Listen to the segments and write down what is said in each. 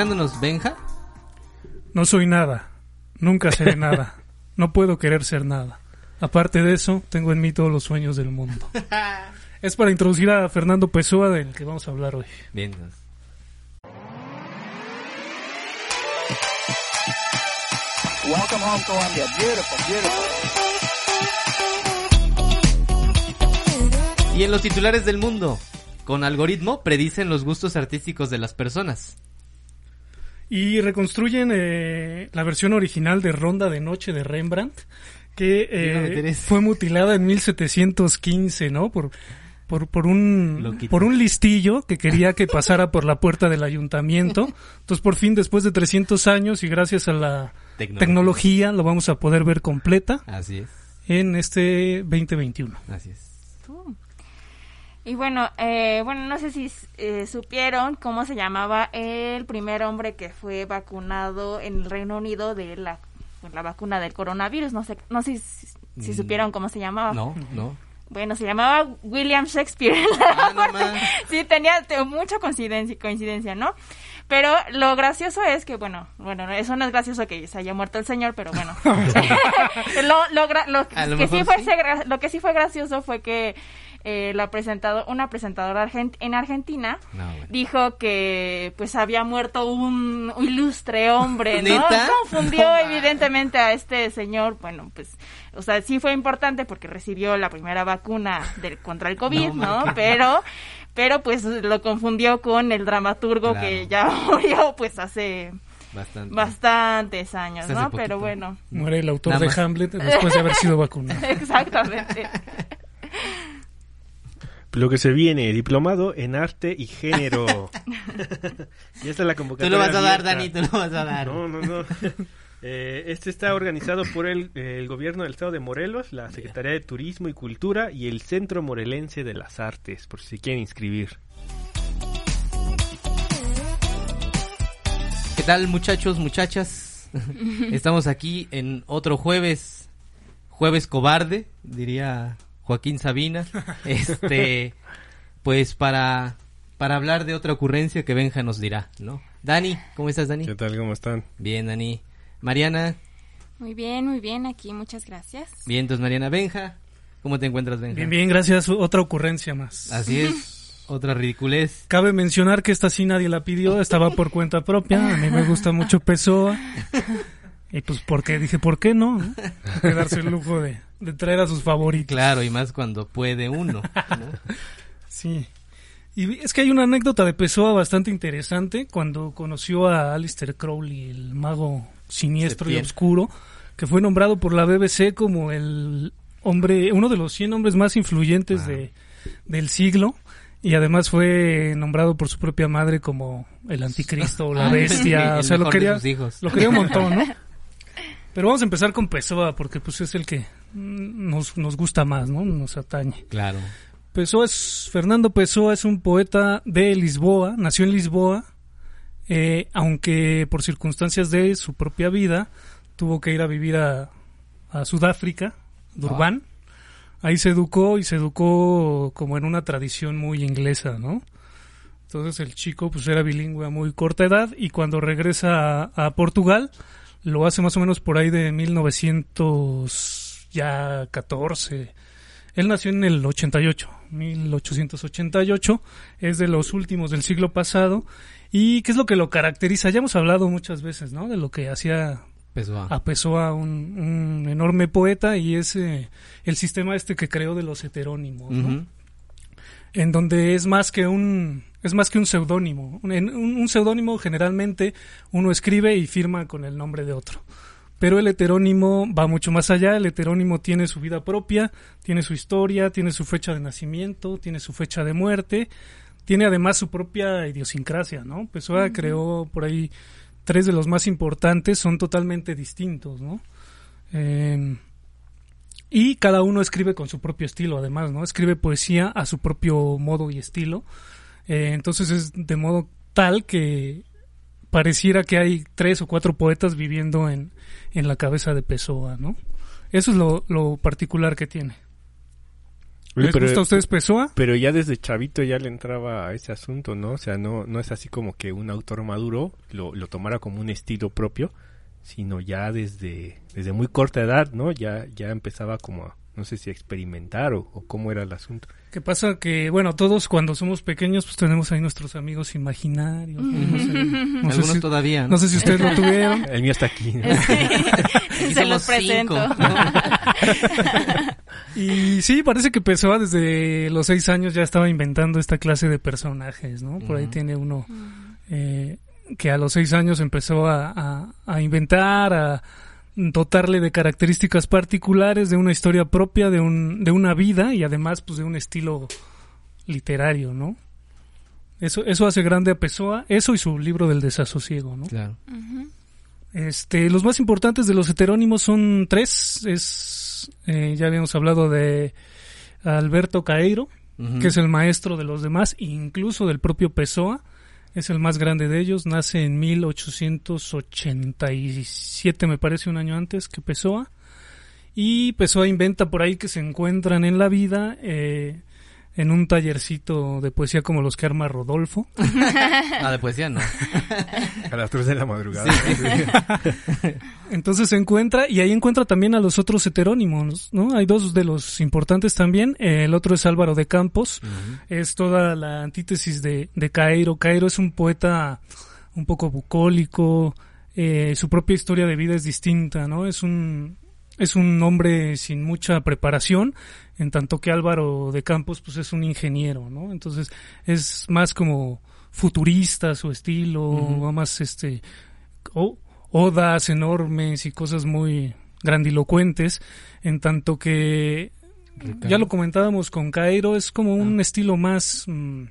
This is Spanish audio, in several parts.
sintetizándonos, Benja. No soy nada, nunca seré nada, no puedo querer ser nada. Aparte de eso, tengo en mí todos los sueños del mundo. es para introducir a Fernando Pessoa, del que vamos a hablar hoy. Bien. Welcome home, Colombia. Beautiful, beautiful. Y en los titulares del mundo, con algoritmo predicen los gustos artísticos de las personas. Y reconstruyen eh, la versión original de Ronda de Noche de Rembrandt, que eh, fue mutilada en 1715, ¿no? Por, por, por, un, por un listillo que quería que pasara por la puerta del ayuntamiento. Entonces, por fin, después de 300 años y gracias a la tecnología, lo vamos a poder ver completa. Así es. En este 2021. Así es. Y bueno, eh, bueno, no sé si eh, supieron cómo se llamaba el primer hombre que fue vacunado en el Reino Unido de la, la vacuna del coronavirus. No sé, no sé si, si mm. supieron cómo se llamaba. No, no. Bueno, se llamaba William Shakespeare. Ah, sí, tenía mucha coincidencia, coincidencia, ¿no? Pero lo gracioso es que, bueno, bueno, eso no es gracioso que se haya muerto el señor, pero bueno. lo, lo, que sí fue, lo que sí fue gracioso fue que eh, la presentado, una presentadora en Argentina dijo que pues había muerto un, ilustre hombre, ¿no? Confundió evidentemente a este señor, bueno, pues, o sea, sí fue importante porque recibió la primera vacuna del, contra el COVID, ¿no? Pero, pero pues lo confundió con el dramaturgo que ya murió pues hace... bastantes años, ¿no? Pero bueno. Muere el autor de Hamlet después de haber sido vacunado. Exactamente. Lo que se viene, diplomado en arte y género. y esta es la convocatoria. Tú lo vas a dar, Dani, tú lo vas a dar. No, no, no. Eh, este está organizado por el, el, gobierno del estado de Morelos, la Secretaría de Turismo y Cultura y el Centro Morelense de las Artes, por si quieren inscribir. ¿Qué tal muchachos, muchachas? Estamos aquí en otro jueves, jueves cobarde, diría Joaquín Sabina, este, pues para, para hablar de otra ocurrencia que Benja nos dirá, ¿no? Dani, ¿cómo estás, Dani? ¿Qué tal, cómo están? Bien, Dani. Mariana. Muy bien, muy bien, aquí, muchas gracias. Bien, entonces Mariana Benja, ¿cómo te encuentras, Benja? Bien, bien, gracias, otra ocurrencia más. Así es. Otra ridiculez. Cabe mencionar que esta sí nadie la pidió, estaba por cuenta propia. A mí me gusta mucho Pessoa. Y pues, porque Dije, ¿por qué no? ¿no? darse el lujo de, traer a sus favoritos. Claro, y más cuando puede uno. sí. Y es que hay una anécdota de Pessoa bastante interesante cuando conoció a Alistair Crowley, el mago siniestro y oscuro, que fue nombrado por la BBC como el hombre, uno de los 100 hombres más influyentes de, del siglo. Y además fue nombrado por su propia madre como el anticristo o la bestia. o sea, lo quería, lo quería un montón, ¿no? Pero vamos a empezar con Pessoa, porque pues es el que nos, nos gusta más, ¿no? Nos atañe. Claro. Pessoa es, Fernando Pessoa es un poeta de Lisboa, nació en Lisboa, eh, aunque por circunstancias de su propia vida tuvo que ir a vivir a, a Sudáfrica, Durban. Ahí se educó y se educó como en una tradición muy inglesa, ¿no? Entonces el chico pues era bilingüe a muy corta edad y cuando regresa a Portugal lo hace más o menos por ahí de 1914. Él nació en el 88, 1888, es de los últimos del siglo pasado. ¿Y qué es lo que lo caracteriza? Ya hemos hablado muchas veces, ¿no? De lo que hacía a Pessoa, un, un enorme poeta, y es eh, el sistema este que creó de los heterónimos, ¿no? En donde es más que un es más que un seudónimo. Un, un, seudónimo generalmente uno escribe y firma con el nombre de otro. Pero el heterónimo va mucho más allá. El heterónimo tiene su vida propia, tiene su historia, tiene su fecha de nacimiento, tiene su fecha de muerte, tiene además su propia idiosincrasia, ¿no? Pessoa creó por ahí tres de los más importantes, son totalmente distintos, ¿no? Eh, y cada uno escribe con su propio estilo, además, ¿no? Escribe poesía a su propio modo y estilo. Eh, entonces es de modo tal que pareciera que hay tres o cuatro poetas viviendo en, en la cabeza de Pessoa, ¿no? Eso es lo, lo particular que tiene. ¿Les pero- gusta a ustedes Pessoa? Pero ya desde chavito ya le entraba a ese asunto, ¿no? O sea, no, no es así como que un autor maduro lo, lo tomara como un estilo propio, sino ya desde, desde muy corta edad, ¿no? Ya, ya empezaba como, a, no sé si a experimentar o, o cómo era el asunto. ¿Qué pasa? Que, bueno, todos cuando somos pequeños, pues tenemos ahí nuestros amigos imaginarios. ¿no? No sé, no sé Algunos si, todavía. no sé si ustedes lo tuvieron. El mío está aquí. ¿no? Aquí Se los presento. Y sí, parece que Pessoa desde los seis años ya estaba inventando esta clase de personajes, ¿no? Por ahí tiene uno eh, que a los seis años empezó a, a- a inventar, a dotarle de características particulares, de una historia propia, de, un, de una vida y además pues de un estilo literario, ¿no? Eso, eso hace grande a Pessoa, eso y su libro del desasosiego, ¿no? Claro. Este, los más importantes de los heterónimos son tres. Es, eh, ya habíamos hablado de Alberto Caeiro, que es el maestro de los demás, incluso del propio Pessoa. Es el más grande de ellos. Nace en 1887, me parece, un año antes que Pessoa. Y Pessoa inventa por ahí que se encuentran en la vida eh, en un tallercito de poesía como los que arma Rodolfo. Ah, de poesía no. A las 3 de la madrugada. Entonces se encuentra y ahí encuentra también a los otros heterónimos, ¿no? Hay dos de los importantes también. El otro es Álvaro de Campos. Es toda la antítesis de, de Cairo. Cairo es un poeta un poco bucólico. eh, su propia historia de vida es distinta, ¿no? Es un es un hombre sin mucha preparación, en tanto que Álvaro de Campos pues es un ingeniero, ¿no? Entonces es más como futurista su estilo, Ujú. va más este o- odas enormes y cosas muy grandilocuentes, en tanto que ya lo comentábamos con Cairo, es como un estilo más mm,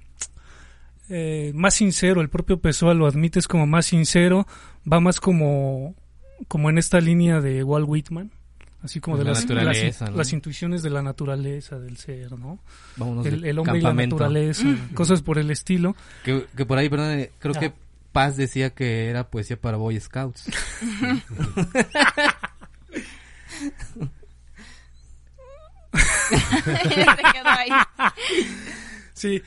eh, más sincero, el propio Pessoa lo admite, es como más sincero, va más como como en esta línea de Walt Whitman, así como de La las, naturaleza, las, ¿no? las intuiciones de la naturaleza del ser, ¿no? Vámonos El, el hombre y la campamento. naturaleza, cosas por el estilo. Que, que por ahí, perdón, eh, creo Ah. que Paz decía que era poesía para Boy Scouts. Se quedó ahí. Sí,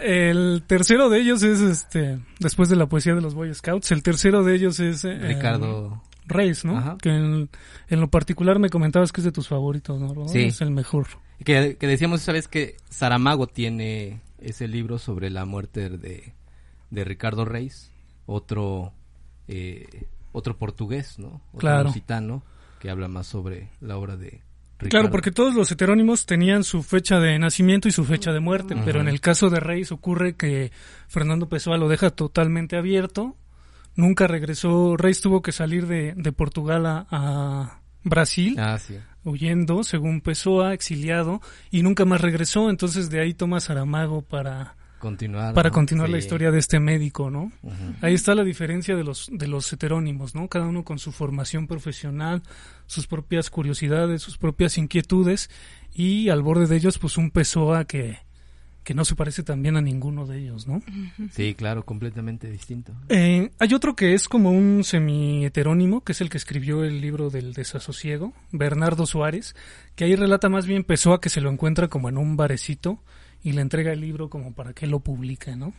el tercero de ellos es este, después de la poesía de los Boy Scouts, el tercero de ellos es eh, Ricardo. Reyes, ¿no? Ajá. Que en, en lo particular me comentabas que es de tus favoritos, ¿no? Sí. Es el mejor. Que, que decíamos esa vez que Saramago tiene ese libro sobre la muerte de, de Ricardo Reis, otro eh, otro portugués, ¿no? Otro Claro. lusitano, que habla más sobre la obra de Ricardo. Claro, porque todos los heterónimos tenían su fecha de nacimiento y su fecha de muerte, pero en el caso de Reyes ocurre que Fernando Pessoa lo deja totalmente abierto. Nunca regresó, Reyes tuvo que salir de, de Portugal a, a Brasil, Ah, sí. huyendo, según Pessoa, exiliado, y nunca más regresó, entonces de ahí toma Saramago para, Continuar. para ¿no? continuar la historia de este médico, ¿no? Ahí está la diferencia de los, de los heterónimos, ¿no? Cada uno con su formación profesional, sus propias curiosidades, sus propias inquietudes y al borde de ellos pues un Pessoa que, que no se parece también a ninguno de ellos, ¿no? Sí, claro, completamente distinto. Eh, hay otro que es como un semi-heterónimo, que es el que escribió el libro del desasosiego, Bernardo Suárez, que ahí relata más bien Pessoa que se lo encuentra como en un barecito y le entrega el libro como para que lo publique, ¿no?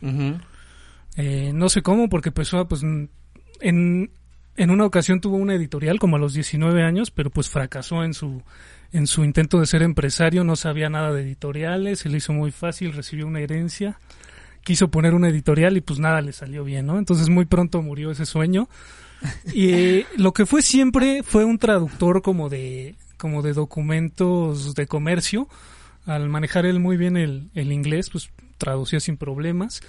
Eh, no sé cómo, porque Pessoa, pues, en, en una ocasión tuvo una editorial como a los 19 años, pero pues fracasó en su, en su intento de ser empresario, no sabía nada de editoriales, se le hizo muy fácil, recibió una herencia, quiso poner una editorial y pues nada le salió bien, ¿no? Entonces muy pronto murió ese sueño. Y eh, lo que fue siempre fue un traductor como de, como de documentos de comercio. Al manejar él muy bien el, el inglés, pues traducía sin problemas.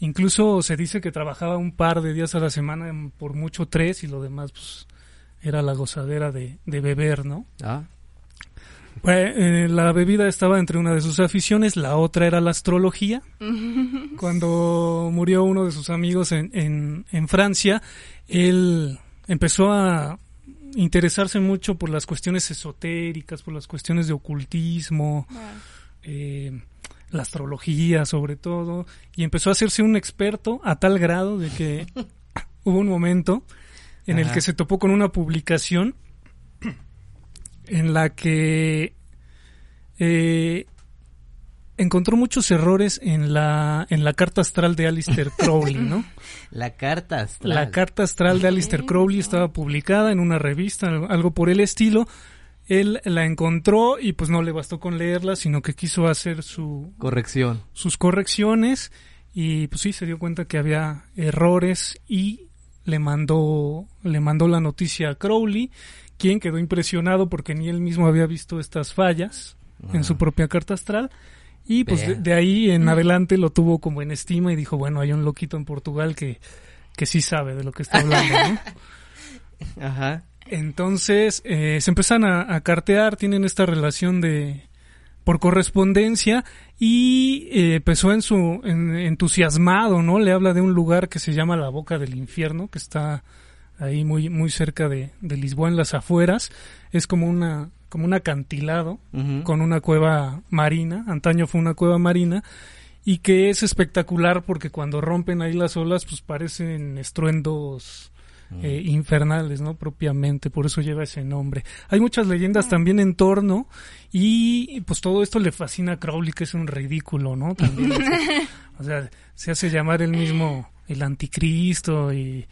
Incluso se dice que trabajaba un par de días a la semana, por mucho tres, y lo demás pues era la gozadera de, de beber, ¿no? Ah, Pues, eh, la bebida estaba entre una de sus aficiones, la otra era la astrología. Cuando murió uno de sus amigos en, en, en Francia, él empezó a interesarse mucho por las cuestiones esotéricas, por las cuestiones de ocultismo, eh, la astrología sobre todo, y empezó a hacerse un experto a tal grado de que hubo un momento en el que se topó con una publicación en la que eh, encontró muchos errores en la, en la carta astral de Alistair Crowley, ¿no? La carta astral. La carta astral de Alistair Crowley estaba publicada en una revista, algo por el estilo. Él la encontró y pues no le bastó con leerla, sino que quiso hacer su corrección, sus correcciones y pues sí se dio cuenta que había errores y le mandó le mandó la noticia a Crowley, quien quedó impresionado porque ni él mismo había visto estas fallas en su propia carta astral y pues de, ahí en adelante lo tuvo como en estima y dijo, bueno, hay un loquito en Portugal que, que sí sabe de lo que está hablando, ¿no? Ajá. Entonces eh, se empiezan a, cartear, tienen esta relación de por correspondencia y eh, empezó en su entusiasmado, ¿no? Le habla de un lugar que se llama la Boca del Infierno, que está ahí muy muy cerca de, de Lisboa en las afueras. Es como una como un acantilado con una cueva marina, antaño fue una cueva marina, y que es espectacular porque cuando rompen ahí las olas, pues parecen estruendos eh, infernales, ¿no? Propiamente, por eso lleva ese nombre. Hay muchas leyendas también en torno y pues todo esto le fascina a Crowley, que es un ridículo, ¿no? También, o sea, se hace llamar el mismo el anticristo y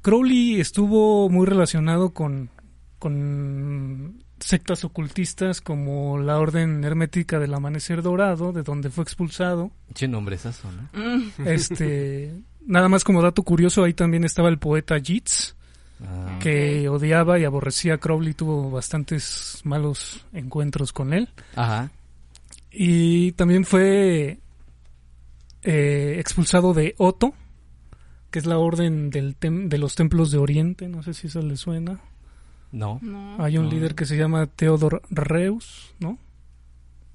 Crowley estuvo muy relacionado con, con sectas ocultistas como la Orden Hermética del Amanecer Dorado, de donde fue expulsado. Qué nombre es eso, ¿no? Mm. Este, nada más como dato curioso, ahí también estaba el poeta Yeats, ah. que odiaba y aborrecía a Crowley, tuvo bastantes malos encuentros con él. Ajá. Y también fue eh, expulsado de Otto, que es la orden del de los templos de Oriente, no sé si eso le suena. No. Hay un líder que se llama Theodor Reus, ¿no?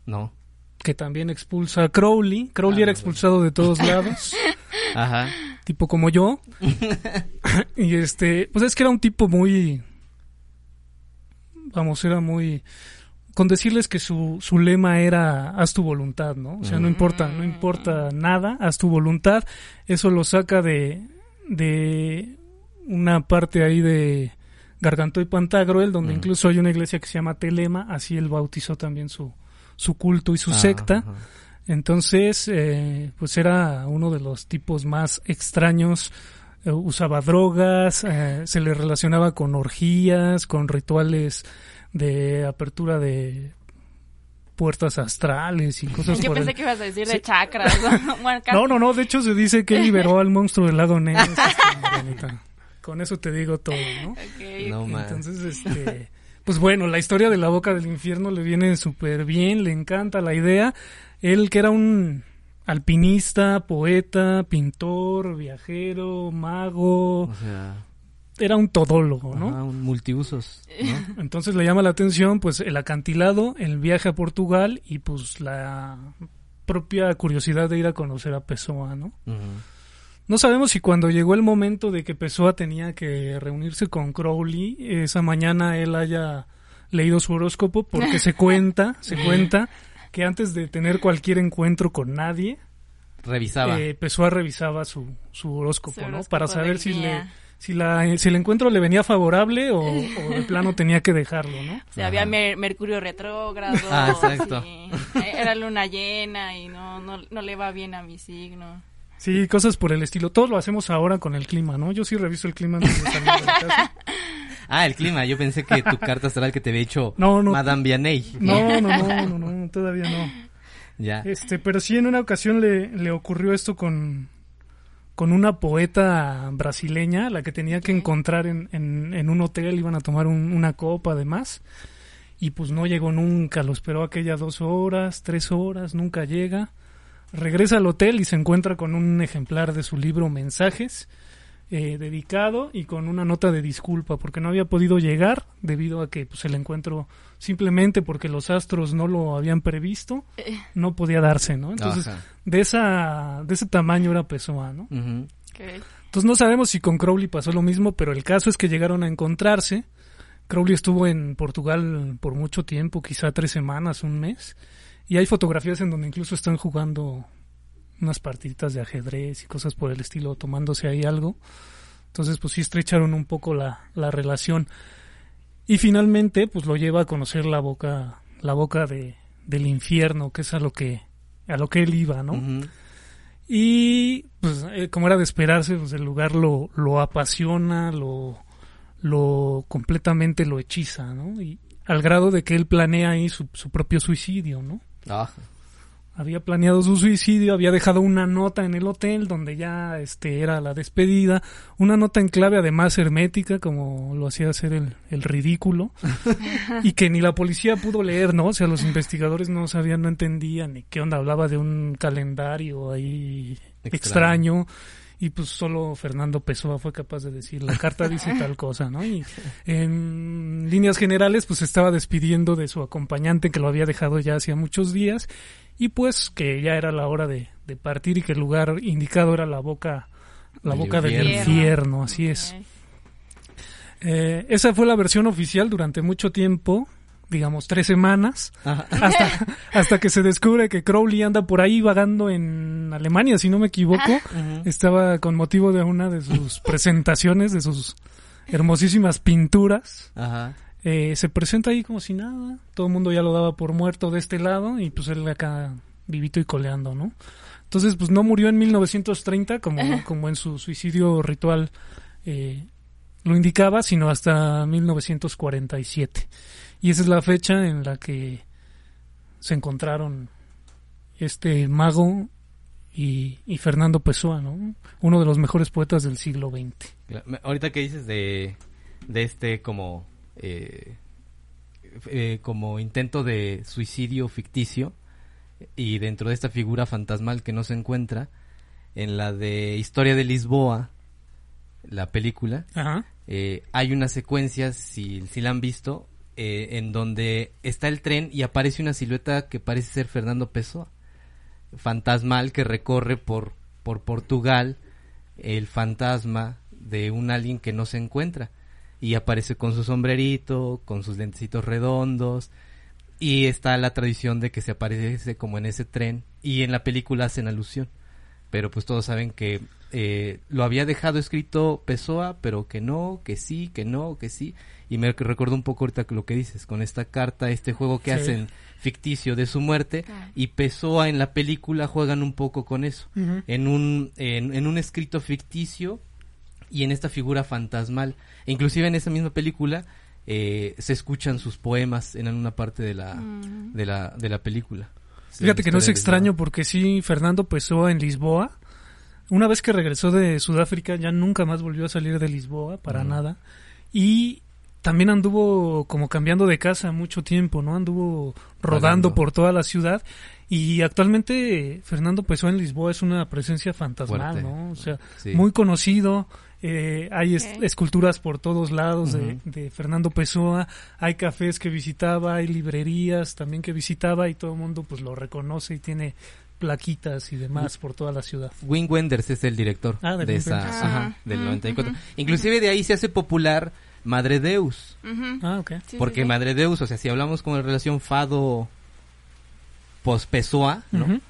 No. Que también expulsa a Crowley. Crowley ah, era expulsado de todos lados. Ajá. Tipo como yo. y este, pues es que era un tipo muy, vamos, era muy, con decirles que su, su lema era haz tu voluntad, ¿no? O sea, no importa, no importa nada, haz tu voluntad. Eso lo saca de, de una parte ahí de Gargantó y Pantagruel, donde mm. incluso hay una iglesia que se llama Telema, así él bautizó también su, su culto y su ah, secta. Entonces, eh, pues era uno de los tipos más extraños, eh, usaba drogas, eh, se le relacionaba con orgías, con rituales de apertura de puertas astrales y cosas Yo pensé que ibas a decir de chakras. no, no, no, de hecho se dice que liberó al monstruo del lago negro. Con eso te digo todo, ¿no? Entonces, este, pues bueno, la historia de la boca del infierno le viene súper bien, le encanta la idea. Él que era un alpinista, poeta, pintor, viajero, mago. O sea, era un todólogo, ¿no? un multiusos. ¿no? Entonces le llama la atención, pues, el acantilado, el viaje a Portugal y, pues, la propia curiosidad de ir a conocer a Pessoa, ¿no? No sabemos si cuando llegó el momento de que Pessoa tenía que reunirse con Crowley, esa mañana él haya leído su horóscopo, porque se cuenta, se cuenta que antes de tener cualquier encuentro con nadie, revisaba. Eh, Pessoa revisaba su, su horóscopo, ¿no? Para saber si le si la si el encuentro le venía favorable o, de plano tenía que dejarlo, ¿no? O sea, había Mercurio retrógrado, ah, exacto. era luna llena y no, no, no le va bien a mi signo. Sí, cosas por el estilo. Todo lo hacemos ahora con el clima, ¿no? Yo sí reviso el clima antes de salir de casa. Ah, el clima. Yo pensé que tu carta astral que te había hecho no, no, Madame Vianney. No, no, no, no, no, todavía no. Ya. Este, pero sí en una ocasión le, le ocurrió esto con, con una poeta brasileña, la que tenía que encontrar en, en, en un hotel, iban a tomar una copa además, y pues no llegó nunca, lo esperó aquella dos horas, tres horas, nunca llega Regresa al hotel y se encuentra con un ejemplar de su libro Mensajes, eh, dedicado y con una nota de disculpa porque no había podido llegar debido a que pues, el encuentro simplemente porque los astros no lo habían previsto eh. no podía darse no entonces de esa de ese tamaño era Pessoa no entonces no sabemos si con Crowley pasó lo mismo pero el caso es que llegaron a encontrarse. Crowley estuvo en Portugal por mucho tiempo quizá tres semanas un mes y hay fotografías en donde incluso están jugando unas partiditas de ajedrez y cosas por el estilo, tomándose ahí algo. Entonces, pues sí estrecharon un poco la, la relación. Y finalmente, pues lo lleva a conocer la boca, la boca de, del infierno, que es a lo que a lo que él iba, ¿no? Y pues eh, como era de esperarse, pues el lugar lo, lo apasiona, lo, lo completamente lo hechiza, ¿no? Y al grado de que él planea ahí su, su propio suicidio, ¿no? Ah, Había planeado su suicidio, había dejado una nota en el hotel donde ya este era la despedida, una nota en clave además hermética, como lo hacía hacer el, el ridículo, y que ni la policía pudo leer, ¿no? O sea, los investigadores no sabían, no entendían ni qué onda, hablaba de un calendario ahí Extraño. extraño. Y pues solo Fernando Pessoa fue capaz de decir, la carta dice tal cosa, ¿no? Y en líneas generales, pues se estaba despidiendo de su acompañante que lo había dejado ya hacía muchos días y pues que ya era la hora de, de partir y que el lugar indicado era la boca, la Del boca del infierno. así es. Eh, esa fue la versión oficial durante mucho tiempo, digamos tres semanas, Ajá. hasta, hasta que se descubre que Crowley anda por ahí vagando en Alemania, si no me equivoco. Ujú. Estaba con motivo de una de sus presentaciones, de sus hermosísimas pinturas. Ajá. Eh, se presenta ahí como si nada. Todo el mundo ya lo daba por muerto de este lado y pues él acá vivito y coleando, ¿no? Entonces, pues no murió en 1930 como, como en su suicidio ritual eh, lo indicaba, sino hasta 1947. Y esa es la fecha en la que se encontraron este mago y, Fernando Pessoa, ¿no? Uno de los mejores poetas del siglo XX. Ahorita que dices de, de este como eh, eh, como intento de suicidio ficticio y dentro de esta figura fantasmal que no se encuentra en la de Historia de Lisboa, la película, Ajá. eh, hay una secuencia, si, si la han visto, eh, en donde está el tren y aparece una silueta que parece ser Fernando Pessoa, fantasmal que recorre por, por Portugal el fantasma de un alguien que no se encuentra y aparece con su sombrerito, con sus lentecitos redondos y está la tradición de que se aparece como en ese tren y en la película hacen alusión pero pues todos saben que eh, lo había dejado escrito Pessoa, pero que no, que sí, que no, que sí. Y me recuerdo un poco ahorita lo que dices, con esta carta, este juego que Sí. hacen ficticio de su muerte, y Pessoa en la película juegan un poco con eso, en un, en, en un escrito ficticio y en esta figura fantasmal. E inclusive en esa misma película eh, se escuchan sus poemas en una parte de la, Mm. de la, de la película. Fíjate que no es extraño porque sí, Fernando Pessoa en Lisboa, una vez que regresó de Sudáfrica ya nunca más volvió a salir de Lisboa, para Mm. nada. Y también anduvo como cambiando de casa mucho tiempo, ¿no? Anduvo rodando Vagando. por toda la ciudad. Y actualmente Fernando Pessoa en Lisboa es una presencia fantasmal, Fuerte. ¿no? O sea, Sí. muy conocido. eh, hay es- esculturas por todos lados de, de Fernando Pessoa. Hay cafés que visitaba, hay librerías también que visitaba y todo el mundo pues lo reconoce y tiene plaquitas y demás por toda la ciudad. Wim Wenders es el director Ah, de esa, ajá, Ah, del ujú, 94. ujú. Inclusive de ahí se hace popular Madre Deus. Ah, porque sí. Madre Deus, o sea, si hablamos con la relación Fado Pospesoa, ¿no? Ujú.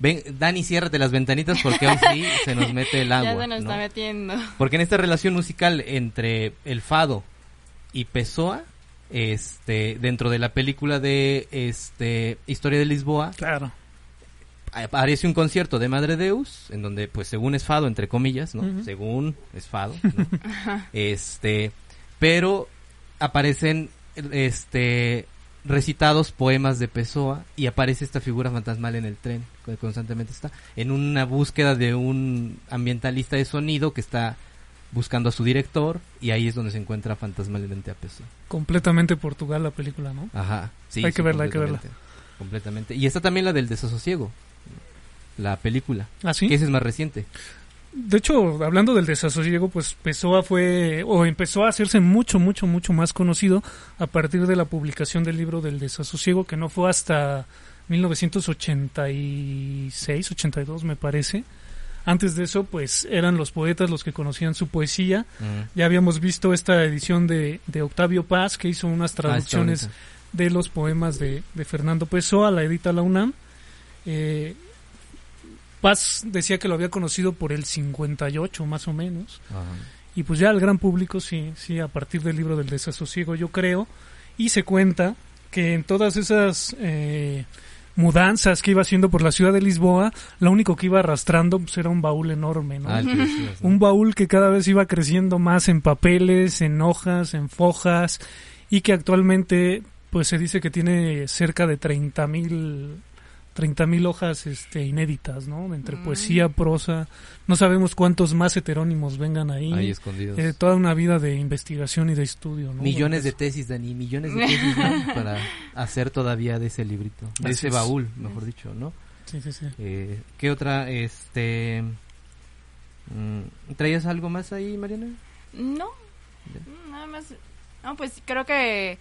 Ven, Dani, ciérrate las ventanitas porque hoy sí se nos mete el agua. ya se nos ¿no? está metiendo. Porque en esta relación musical entre el Fado y Pessoa, este, dentro de la película de este Historia de Lisboa, Claro. Aparece un concierto de Madre Deus, en donde, pues, según es fado, entre comillas, ¿no? Según es fado, ¿no? este, pero aparecen, este, recitados poemas de Pessoa y aparece esta figura fantasmal en el tren, que constantemente está, en una búsqueda de un ambientalista de sonido que está buscando a su director y ahí es donde se encuentra fantasmalmente a Pessoa. Completamente Portugal la película, ¿no? Ajá. Sí, Hay que verla, hay que verla. Completamente. Y está también la del desasosiego, la película, ¿Ah, sí? que ese es más reciente. De hecho, hablando del desasosiego, pues Pessoa fue, o empezó a hacerse mucho, mucho, mucho más conocido a partir de la publicación del libro del desasosiego, que no fue hasta 1986, 82 me parece. Antes de eso, pues eran los poetas los que conocían su poesía. Ya habíamos visto esta edición de, de Octavio Paz, que hizo unas Ah, traducciones de los poemas de, de Fernando Pessoa, la edita la UNAM. Eh, Paz decía que lo había conocido por el 58 más o menos. Ajá. Y pues ya el gran público sí, sí, a partir del libro del desasosiego yo creo. Y se cuenta que en todas esas eh, mudanzas que iba haciendo por la ciudad de Lisboa, lo único que iba arrastrando pues, era un baúl enorme. Ah, decías, ¿no? Un baúl que cada vez iba creciendo más en papeles, en hojas, en fojas y que actualmente pues se dice que tiene cerca de 30 mil 30 mil hojas este, inéditas, ¿no? Entre Mm. poesía, prosa, no sabemos cuántos más heterónimos vengan ahí. Ahí escondidos. Eh, toda una vida de investigación y de estudio, ¿no? Millones de tesis, Dani, millones de tesis ¿no? para hacer todavía de ese librito, de Así ese es. baúl, mejor dicho, ¿no? Sí, sí, sí. Eh, ¿Qué otra, este... mm, ¿Traías algo más ahí, Mariana? No, nada más. No, pues creo que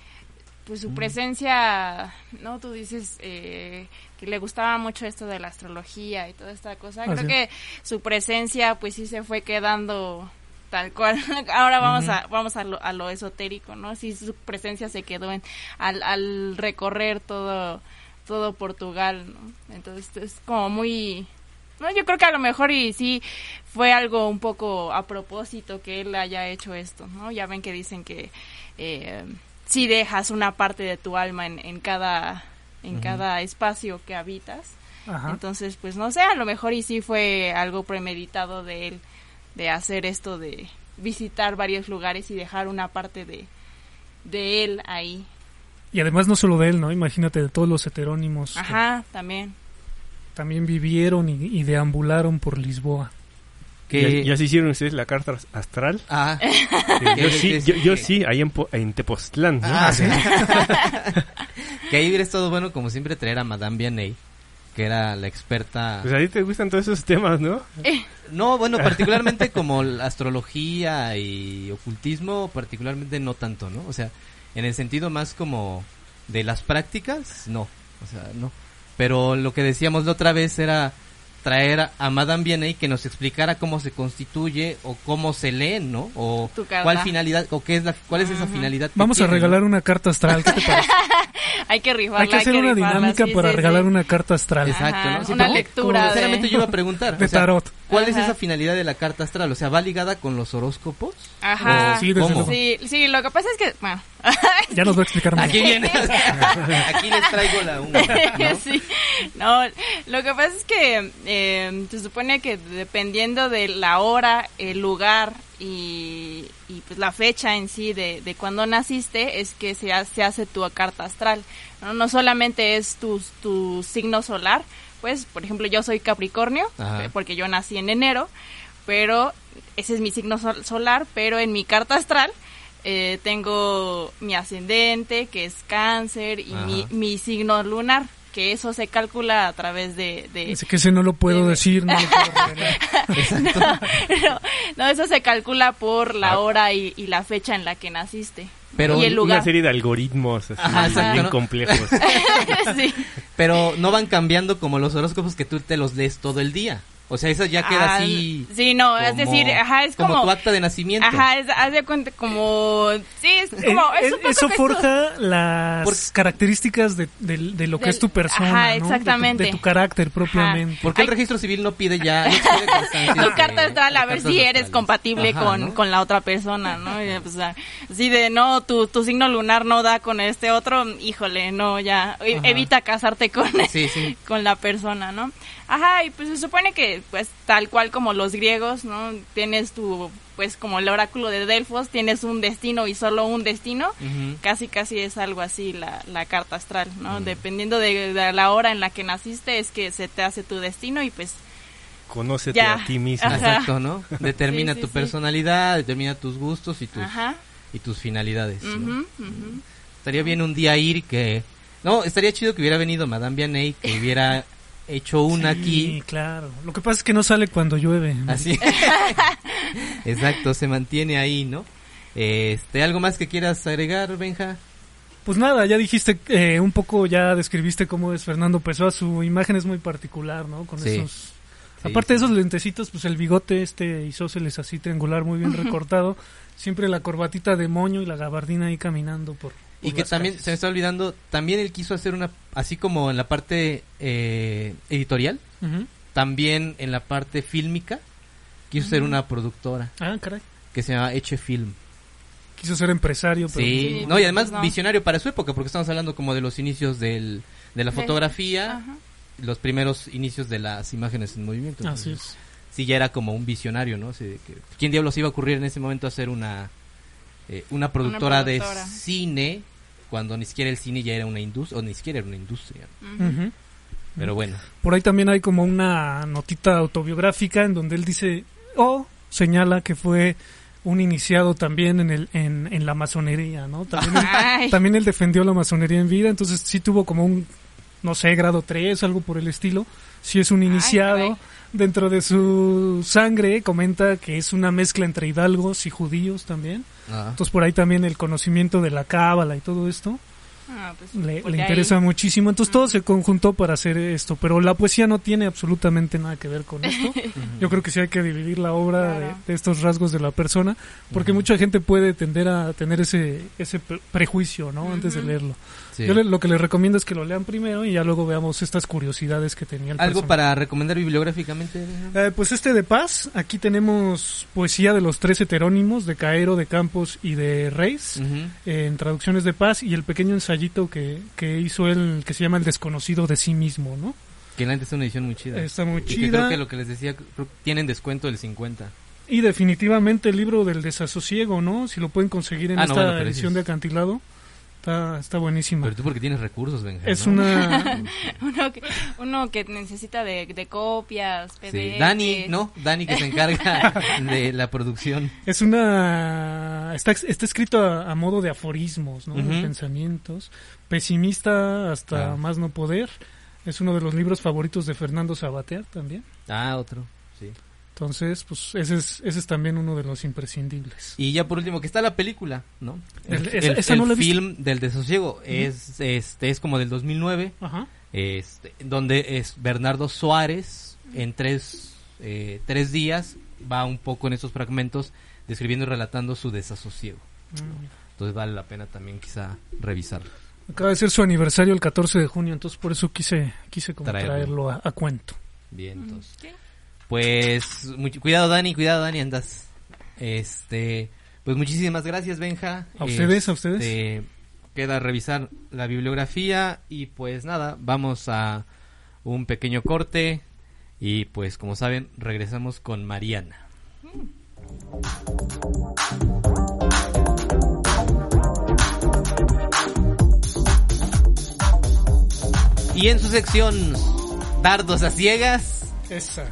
pues Mm. su presencia, ¿no? Tú dices eh, que le gustaba mucho esto de la astrología y toda esta cosa. Ah, creo sí. que su presencia pues sí se fue quedando tal cual. Ahora vamos a vamos a lo, a lo esotérico, ¿no? Sí, su presencia se quedó en al, al recorrer todo todo Portugal, ¿no? Entonces es como muy no, yo creo que a lo mejor y sí fue algo un poco a propósito que él haya hecho esto, ¿no? Ya ven que dicen que eh, sí dejas una parte de tu alma en, en cada en cada espacio que habitas. Ajá. Entonces, pues no sé, a lo mejor y sí fue algo premeditado de él de hacer esto de visitar varios lugares y dejar una parte de de él ahí. Y además no solo de él, ¿no? Imagínate de todos los heterónimos que Ajá, también. también vivieron y, y deambularon por Lisboa. Que... ¿Ya, ya se hicieron ustedes la carta astral? Ah, yo, ¿Qué- sí, yo, sí, ahí en, Po- en Tepoztlán. ¿no? Ah, sí. que ahí hubiera estado bueno, como siempre, traer a Madame Vianney, que era la experta. Pues a ti te gustan todos esos temas, ¿no? No, bueno, particularmente como la astrología y ocultismo, particularmente no tanto, ¿no? O sea, en el sentido más como de las prácticas, no. O sea, no. Pero lo que decíamos la otra vez era traer a Madame Vianney que nos explicara cómo se constituye o cómo se leen, ¿no? O cuál finalidad o qué es la cuál es esa finalidad. que Vamos a regalar una carta astral. ¿Qué te parece? Hay que rifarla. Hay que hacer una rifarla, dinámica sí, para sí, regalar sí. una carta astral Exacto, ¿no? Sí, una lectura de- Sinceramente yo iba a preguntar. de o sea, ¿Cuál es Ajá. esa finalidad de la carta astral? O sea, ¿va ligada con los horóscopos? Ajá. ¿O Sí. Sí, sí, lo que pasa es que, bueno, Ya nos va a explicar más. Aquí viene. Aquí les traigo la una. ¿no? sí, no, lo que pasa es que eh, se supone que dependiendo de la hora, el lugar y, y, pues la fecha en sí de, de cuando naciste es que se, se hace tu carta astral. ¿no? no solamente es tu, tu signo solar, pues por ejemplo yo soy Capricornio Ajá. eh, porque yo nací en enero, pero ese es mi signo sol- solar, pero en mi carta astral eh, tengo mi ascendente, que es cáncer, y mi, mi signo lunar, que eso se calcula a través de... de Dice que ese no lo puedo de- decir, no lo puedo revelar. no, no, eso se calcula por la Ah. hora y, y la fecha en la que naciste. Pero y el Una lugar. serie de algoritmos así, Ajá, bien ¿no? complejos. sí. Pero no van cambiando como los horóscopos que tú te los lees todo el día. O sea, eso ya queda Ah, así. Sí, no, es como- decir, ajá, es como... tu acta de nacimiento. Ajá, es, haz de cuenta como... Sí, es como... Eh, es un eh, eso forja las Por- características de, de- de lo que Del- es tu persona, ajá, ¿no? De tu- exactamente. De tu, carácter propiamente. ¿Por qué el registro civil no pide ya? no tu de- carta astral a ver si eres compatible Ajá, con, ¿no? con la otra persona, ¿no? Y, pues, ah, sí de no, tu, tu signo lunar no da con este otro, híjole, no, ya, e- Ajá. evita casarte con, Sí, sí. con la persona, ¿no? Ajá, y pues se supone que, pues, tal cual como los griegos, ¿no? Tienes tu, pues, como el oráculo de Delfos, tienes un destino y solo un destino. Casi, casi es algo así la, la carta astral, ¿no? Dependiendo de, de la hora en la que naciste, es que se te hace tu destino y pues Conócete Ya. a ti mismo. Ajá. Exacto, ¿no? Determina Sí, sí, tu sí. personalidad, determina tus gustos y tus, Ajá. y tus finalidades. ujú. Estaría bien un día ir que... No, estaría chido que hubiera venido Madame Vianney, que hubiera hecho una Sí, aquí. claro. Lo que pasa es que no sale cuando llueve. Así. Exacto, se mantiene ahí, ¿no? Este, ¿algo más que quieras agregar, Benja? Pues nada, ya dijiste, eh, un poco ya describiste cómo es Fernando Pessoa, su imagen es muy particular, ¿no? Con Sí. esos... Sí, Aparte de esos lentecitos, pues el bigote este isósceles así triangular muy bien recortado, siempre la corbatita de moño y la gabardina ahí caminando por... Y por que también, calles. se me está olvidando, también él quiso hacer una, así como en la parte eh, editorial, también en la parte fílmica, quiso ser una productora Ah, caray. que se llama Eche Film. quiso ser empresario. Pero Sí, Sí, no, y además pues no. visionario para su época, porque estamos hablando como de los inicios del, de la fotografía, Ajá. los primeros inicios de las imágenes en movimiento. Así Entonces, es. Sí, ya era como un visionario, ¿no? Así de que, ¿Quién diablos iba a ocurrir en ese momento hacer una, eh, una productora de productora. cine cuando ni siquiera el cine ya era una industria, o ni siquiera era una industria? Pero bueno, Por ahí también hay como una notita autobiográfica en donde él dice, o señala que fue un iniciado también en, el, en, en la masonería, ¿no? También él, también él defendió la masonería en vida, entonces sí tuvo como un, no sé, grado 3, algo por el estilo. Sí es un iniciado. Dentro de su sangre comenta que es una mezcla entre hidalgos y judíos también. ah, Entonces por ahí también el conocimiento de la cábala y todo esto Ah, pues, le, le de ahí. interesa muchísimo. Entonces todo se conjuntó para hacer esto, pero la poesía no tiene absolutamente nada que ver con esto. Yo creo que sí hay que dividir la obra de, Claro. de estos rasgos de la persona, porque mucha gente puede tender a tener ese ese pre- prejuicio, ¿no? Antes de leerlo. sí. Yo le- lo que les recomiendo es que lo lean primero y ya luego veamos estas curiosidades que tenía el ¿Algo personaje. para recomendar bibliográficamente? Eh, pues este de paz, aquí tenemos poesía de los tres heterónimos, de Caero, de Campos y de Reis, Ujú. eh, en traducciones de paz, y el pequeño ensayito que, que hizo él, que se llama El desconocido de sí mismo, ¿no? Que la es una edición muy chida. Está muy Y que chida. creo que lo que les decía, tienen descuento del 50. Y definitivamente el libro del desasosiego, ¿no? Si lo pueden conseguir en Ah, no, esta bueno, pero edición ese de es- acantilado, está, está buenísima. Pero tú porque tienes recursos, Benja. Es ¿no? una... uno, que, uno que necesita de, de copias, Sí. PDFs. Dani, ¿no? Dani que se encarga de la producción. Es una... Está, está escrito a, a modo de aforismos, ¿no? De Ujú. pensamientos. Pesimista hasta Ah. más no poder. Es uno de los libros favoritos de Fernando Sabater también. Ah, otro. Sí. Entonces, pues ese es, ese es también uno de los imprescindibles. Y ya por último, que está la película, ¿no? El- El, esa- el- esa el no la he visto. film del desasosiego es, este, es como del 2009, Ajá. este, donde es Bernardo Suárez en tres, eh, tres días va un poco en esos fragmentos describiendo y relatando su desasosiego. Mm. Entonces vale la pena también quizá revisarlo. Acaba de ser su aniversario el 14 de junio, entonces por eso quise, quise como Traerlo. traerlo a, a cuento. Bien, entonces. Sí. Pues mucho, cuidado Dani, cuidado Dani, andas. Este, pues muchísimas gracias Benja. A ustedes, a ustedes. Este, Queda revisar la bibliografía y pues nada, vamos a un pequeño corte y pues como saben regresamos con Mariana. Y en su sección Dardos a ciegas, Esa.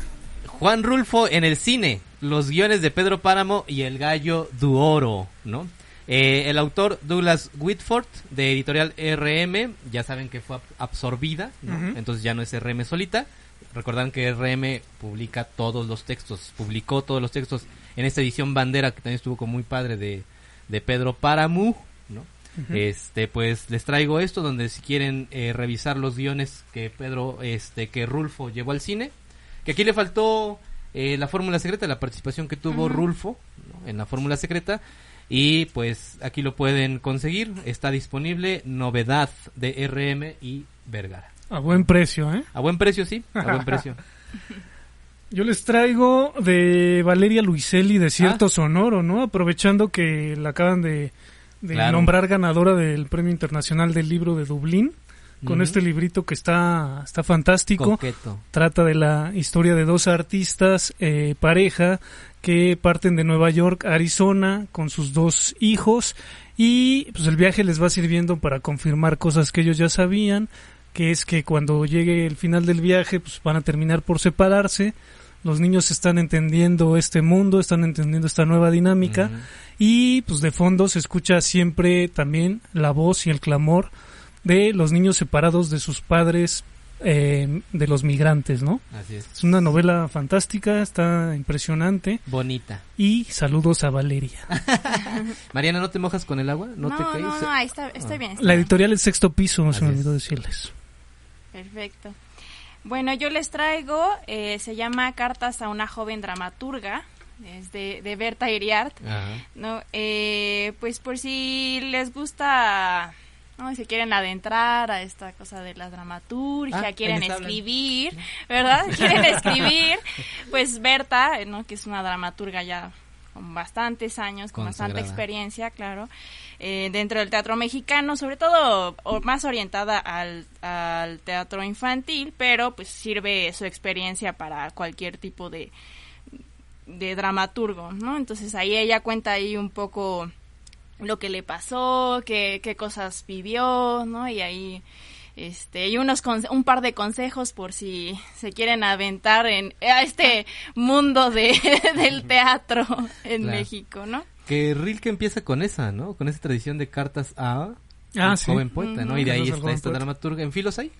Juan Rulfo en el cine, los guiones de Pedro Páramo y El Gallo Duoro, ¿no? Eh, el autor Douglas Whitford de editorial RM, ya saben que fue ab- absorbida, ¿no? Entonces ya no es RM solita. Recordarán que RM publica todos los textos, publicó todos los textos en esta edición bandera que también estuvo como muy padre de, de Pedro Páramo, ¿no? Este, pues les traigo esto donde si quieren eh, revisar los guiones que Pedro, este, que Rulfo llevó al cine, que aquí le faltó eh, la fórmula secreta, la participación que tuvo. Rulfo ¿no? en la fórmula secreta. Y pues aquí lo pueden conseguir. Está disponible novedad de RM y Vergara. A buen precio, ¿eh? A buen precio, sí. A buen precio. Yo les traigo de Valeria Luiselli, Desierto Ah. Sonoro, ¿no? Aprovechando que la acaban de, de Claro. nombrar ganadora del Premio Internacional del Libro de Dublín, con este librito que está, está fantástico. Coqueto. Trata de la historia de dos artistas, eh, pareja, que parten de Nueva York a Arizona con sus dos hijos. Y pues el viaje les va sirviendo para confirmar cosas que ellos ya sabían, que es que cuando llegue el final del viaje pues van a terminar por separarse, los niños están entendiendo este mundo, están entendiendo esta nueva dinámica. Y pues de fondo se escucha siempre también la voz y el clamor de los niños separados de sus padres, eh, de los migrantes, ¿no? Así es. Es una novela fantástica, está impresionante Bonita. y saludos a Valeria. Mariana, ¿no te mojas con el agua? ¿No, No, te no, caes? no, ahí está, estoy Ah. bien. está La bien. editorial El Sexto Piso, se Así me es. olvidó decirles. Perfecto. Bueno, yo les traigo, eh, se llama Cartas a una joven dramaturga, es de, de Berta Iriart, Ajá. ¿no? Eh, pues por si les gusta, ¿no? si quieren adentrar a esta cosa de la dramaturgia, Ah, quieren escribir, ¿verdad? Quieren escribir, pues Berta, ¿no? Que es una dramaturga ya con bastantes años, con bastante experiencia, claro, eh, dentro del teatro mexicano, sobre todo o más orientada al, al teatro infantil, pero pues sirve su experiencia para cualquier tipo de, de dramaturgo, ¿no? Entonces ahí ella cuenta ahí un poco lo que le pasó, qué, qué cosas vivió, ¿no? Y ahí este y unos conse- un par de consejos por si se quieren aventar en a este mundo de, del teatro en Claro. México, ¿no? Que Rilke empieza con esa, ¿no? Con esa tradición de cartas a Ah, sí. joven poeta, ¿no? Y de ahí está esta dramaturga. ¿En filos hay?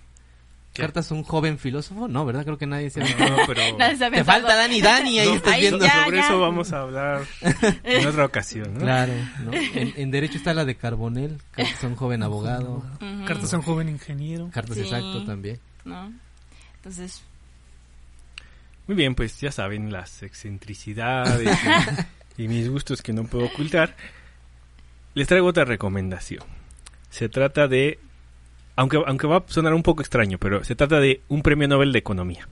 ¿Qué? ¿Cartas a un joven filósofo? No, ¿verdad? Creo que nadie se ha No, pero ha Te falta Dani, Dani, ahí No, estás viendo. ya. sobre eso vamos a hablar en otra ocasión, ¿no? Claro, ¿no? En, en derecho está la de Carbonel, cartas a un joven abogado. Cartas a un joven ingeniero. cartas Sí. exacto también. ¿no? Entonces, Muy bien, pues ya saben las excentricidades y, y mis gustos que no puedo ocultar. Les traigo otra recomendación. Se trata de, aunque, aunque va a sonar un poco extraño, pero se trata de un premio Nobel de Economía.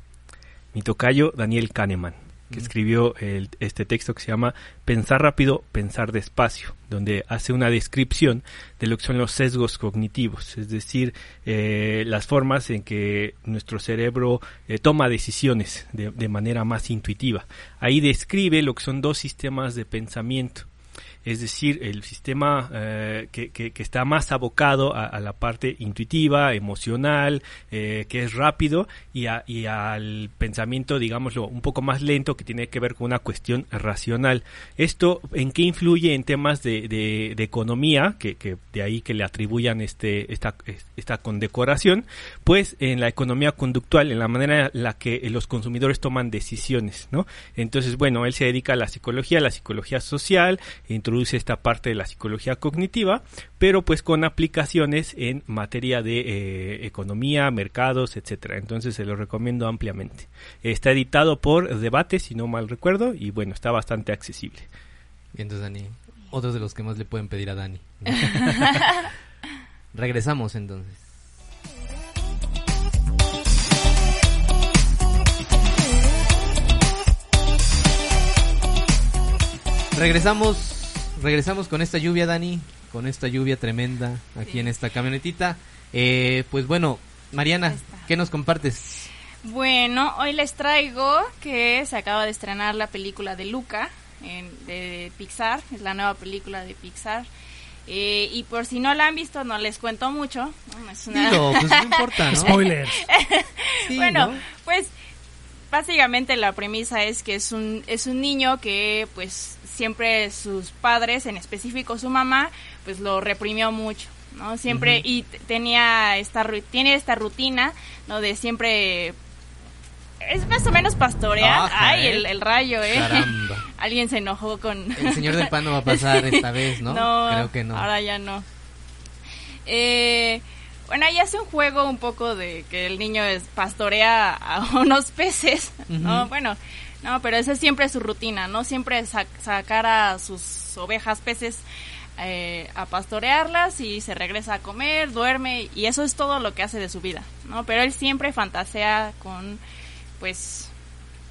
Mi tocayo Daniel Kahneman, que Mm. escribió el- este texto que se llama Pensar rápido, pensar despacio, donde hace una descripción de lo que son los sesgos cognitivos, es decir, eh, las formas en que nuestro cerebro eh, toma decisiones de, de manera más intuitiva. Ahí describe lo que son dos sistemas de pensamiento. Es decir, el sistema eh, que, que- está más abocado a, la parte intuitiva, emocional, eh, que es rápido, y, a- y al pensamiento, digámoslo, un poco más lento, que tiene que ver con una cuestión racional. ¿Esto en qué influye en temas de, de- economía, que, que de ahí que le atribuyan este, esta, esta condecoración? Pues en la economía conductual, en la manera en la que los consumidores toman decisiones, ¿no? Entonces, bueno, él se dedica a la psicología, a la psicología social, e introduce esta parte de la psicología cognitiva, pero pues con aplicaciones en materia de eh, economía, mercados, etcétera. Entonces se lo recomiendo ampliamente. Está editado por Debate, si no mal recuerdo, y bueno, está bastante accesible. Y entonces Dani, otros de los que más le pueden pedir a Dani. Regresamos entonces. Regresamos, regresamos con esta lluvia, Dani, con esta lluvia tremenda aquí Sí. en esta camionetita. Eh, pues bueno, Mariana. ¿qué nos compartes? Bueno, hoy les traigo que se acaba de estrenar la película de Luca en- de Pixar, es la nueva película de Pixar. Eh, y por si no la han visto, no les cuento mucho. ¿no? Es una- Dilo, pues no importa, ¿no? Spoilers. Sí, bueno, ¿no? pues básicamente la premisa es que es un es un niño que pues siempre sus padres, en específico su mamá, pues lo reprimió mucho, ¿no? Siempre y tenía esta tiene esta rutina, ¿no? De siempre es más o menos pastorear. Ajá, Ay, ¿eh? el, el rayo, ¿eh? Caramba. Alguien se enojó con El señor del pan no va a pasar esta vez, ¿no? Creo que no. Ahora ya no. Eh, bueno, ahí hace un juego un poco de que el niño es, pastorea a unos peces, ¿no? Bueno, no, pero esa es siempre su rutina, ¿no? Siempre sa- sacar a sus ovejas, peces eh, a pastorearlas y se regresa a comer, duerme y eso es todo lo que hace de su vida, ¿no? Pero él siempre fantasea con, pues,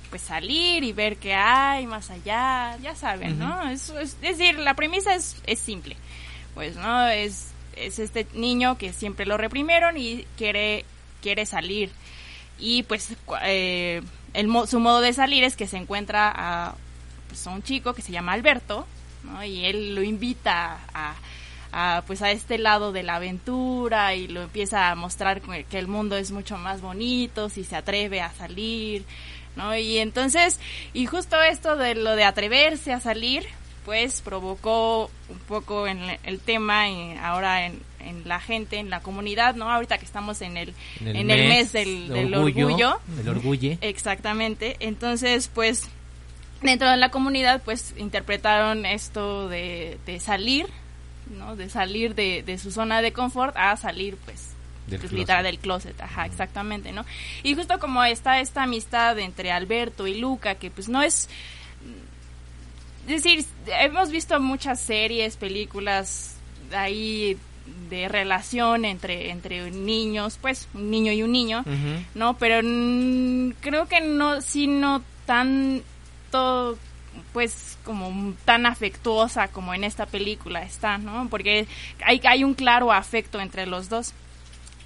pues salir y ver qué hay más allá, ya saben, ¿no? Es, es- es decir, la premisa es, es simple, pues, ¿no? Es, es este niño que siempre lo reprimieron y quiere, quiere salir. Y pues eh, el, mo- su modo de salir es que se encuentra a, pues, a un chico que se llama Alberto. Y él lo invita a, a, pues a este lado de la aventura y lo empieza a mostrar que el mundo es mucho más bonito si se atreve a salir, ¿no? Y entonces, y justo esto de lo de atreverse a salir, pues provocó un poco en el- tema y ahora en, en la gente, en la comunidad, ¿no? Ahorita que estamos en el, en el mes del, del orgullo. Del orgullo. Exactamente. Entonces, pues, dentro de la comunidad, pues, interpretaron esto de, de salir, ¿no? De salir de, de su zona de confort a salir, pues, Del pues, closet. literal del closet, ajá, exactamente, ¿no? Y justo como está esta amistad entre Alberto y Luca, que pues no es... Es decir, hemos visto muchas series, películas ahí de relación entre, entre niños, pues un niño y un niño. ¿no? Pero mm, creo que no, sí no tanto pues como tan afectuosa como en esta película está, ¿no? Porque hay, hay un claro afecto entre los dos.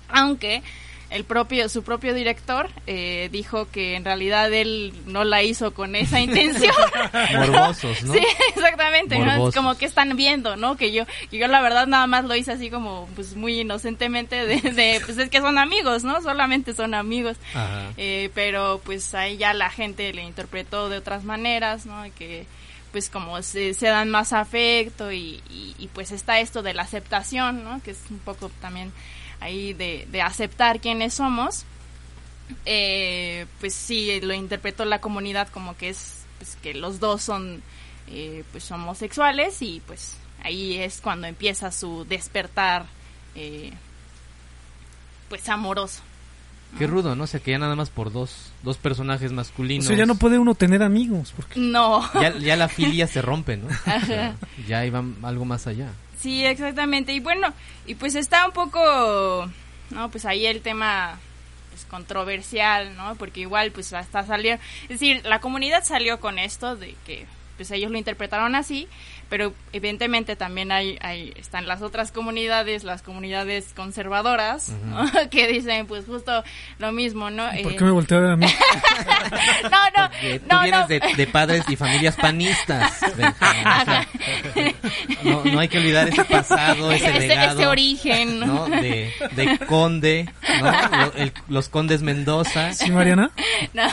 Aunque el propio su propio director eh, dijo que en realidad él no la hizo con esa intención. Morbosos no sí exactamente ¿no? Es como que están viendo no que yo que yo la verdad nada más lo hice así como pues muy inocentemente de, pues es que son amigos no solamente son amigos. Eh, pero pues ahí ya la gente le interpretó de otras maneras no que pues como se, se dan más afecto y, y, y pues está esto de la aceptación no que es un poco también ahí de, de aceptar quiénes somos, eh, pues sí, lo interpretó la comunidad como que es pues, que los dos son eh, pues homosexuales y pues ahí es cuando empieza su despertar eh, pues amoroso. Qué rudo, ¿no? O sea, que ya nada más por dos, dos personajes masculinos. O sea, ya no puede uno tener amigos. Porque... No. Ya, ya la filia se rompe, ¿no? O sea, ya iba algo más allá. Sí, exactamente. Y bueno, y pues está un poco, ¿no? Pues ahí el tema es controversial, ¿no? Porque igual pues hasta salió, es decir, la comunidad salió con esto de que pues ellos lo interpretaron así, pero evidentemente también hay, hay están las otras comunidades, las comunidades conservadoras, ¿no? que dicen pues justo lo mismo, ¿no? ¿Por qué me volteó a mí? no, no, Porque tú no, vienes no. De, de, padres y familias panistas. No, no, hay que olvidar ese pasado, ese, ese legado. Ese origen. ¿no? De, de conde, ¿no? El, los condes Mendoza. ¿Sí, Mariana? No,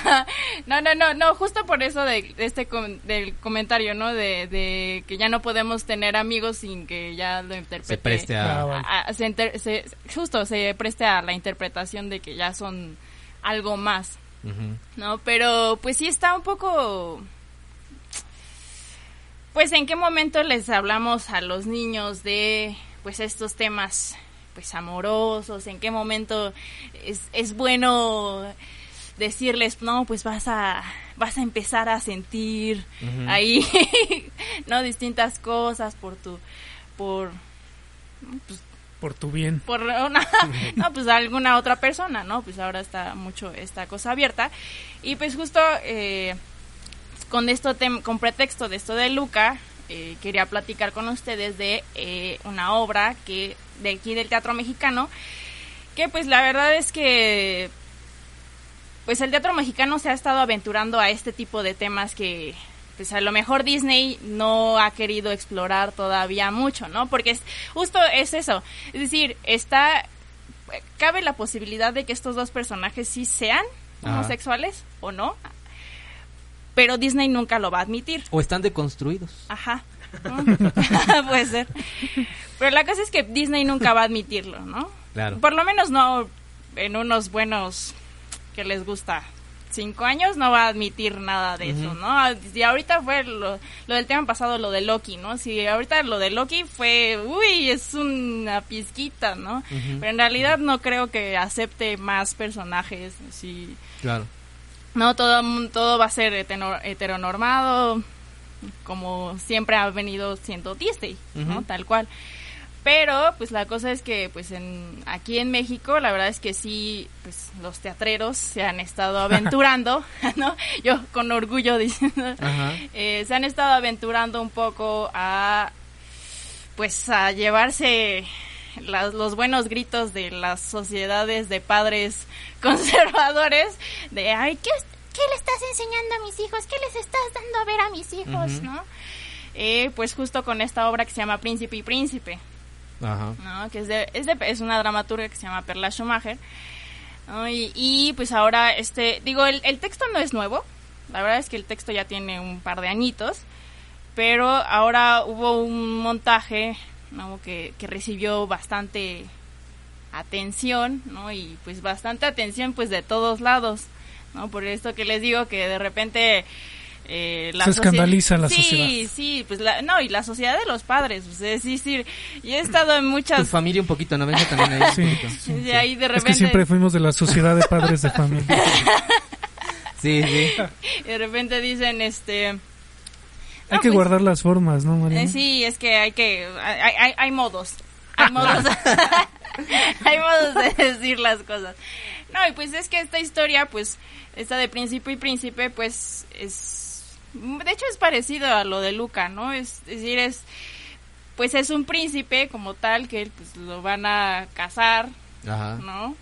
no, no, no, no justo por eso de, de este com del comentario, ¿no? De, de que ya no podemos tener amigos sin que ya lo interprete. Se preste a... a, a se inter, se, justo se preste a la interpretación de que ya son algo más. Uh -huh. ¿No? Pero pues sí está un poco... Pues en qué momento les hablamos a los niños de pues estos temas pues amorosos, en qué momento es, es bueno decirles, no, pues vas a vas a empezar a sentir uh -huh. ahí no distintas cosas por tu por pues, por tu bien. Por una, no, pues alguna otra persona, ¿no? Pues ahora está mucho esta cosa abierta. Y pues justo eh, con esto, con pretexto de esto de Luca, eh, quería platicar con ustedes de eh, una obra que de aquí del teatro mexicano, que pues la verdad es que pues el teatro mexicano se ha estado aventurando a este tipo de temas que pues a lo mejor Disney no ha querido explorar todavía mucho, ¿no? Porque es, justo es eso. Es decir, está cabe la posibilidad de que estos dos personajes sí sean Ajá. homosexuales o no, pero Disney nunca lo va a admitir. O están deconstruidos. Ajá. Puede ser. Pero la cosa es que Disney nunca va a admitirlo, ¿no? Claro. Por lo menos no en unos buenos que les gusta cinco años no va a admitir nada de uh -huh. eso, ¿no? Si ahorita fue lo, lo, del tema pasado, lo de Loki, ¿no? Si ahorita lo de Loki fue, uy, es una pizquita, ¿no? Uh -huh. Pero en realidad no creo que acepte más personajes, sí. Claro. No, todo, todo va a ser heteronormado, como siempre ha venido siendo Disney, uh -huh. ¿no? Tal cual. Pero, pues la cosa es que, pues en, aquí en México, la verdad es que sí, pues los teatreros se han estado aventurando, ¿no? Yo con orgullo diciendo, eh, se han estado aventurando un poco a, pues a llevarse las, los buenos gritos de las sociedades de padres conservadores, de, ay, ¿qué, ¿qué le estás enseñando a mis hijos? ¿Qué les estás dando a ver a mis hijos, uh -huh. no? Eh, pues justo con esta obra que se llama Príncipe y Príncipe. Ajá. ¿no? que es, de, es, de, es, una dramaturga que se llama Perla Schumacher. ¿no? Y, y, pues ahora, este, digo, el, el, texto no es nuevo, la verdad es que el texto ya tiene un par de añitos, pero ahora hubo un montaje ¿no? que, que recibió bastante atención, ¿no? Y pues bastante atención pues de todos lados, ¿no? Por esto que les digo que de repente eh, la se escandaliza la sí, sociedad. Sí, sí, pues la, no, y la sociedad de los padres, pues, es decir, yo he estado en muchas... Tu familia un poquito, ¿no? Venga también ahí. Sí, sí, sí. ahí de repente... Es que siempre fuimos de la sociedad de padres de familia. sí, sí. de repente dicen, este... Hay que pues, guardar las formas, ¿no, María? Eh, sí, es que hay que... Hay, hay, hay modos. Hay modos... hay modos de decir las cosas. No, y pues es que esta historia, pues, esta de príncipe y príncipe, pues, es De hecho es parecido a lo de Luca, ¿no? Es, decir, es pues es un príncipe como tal que pues lo van a casar, ¿no?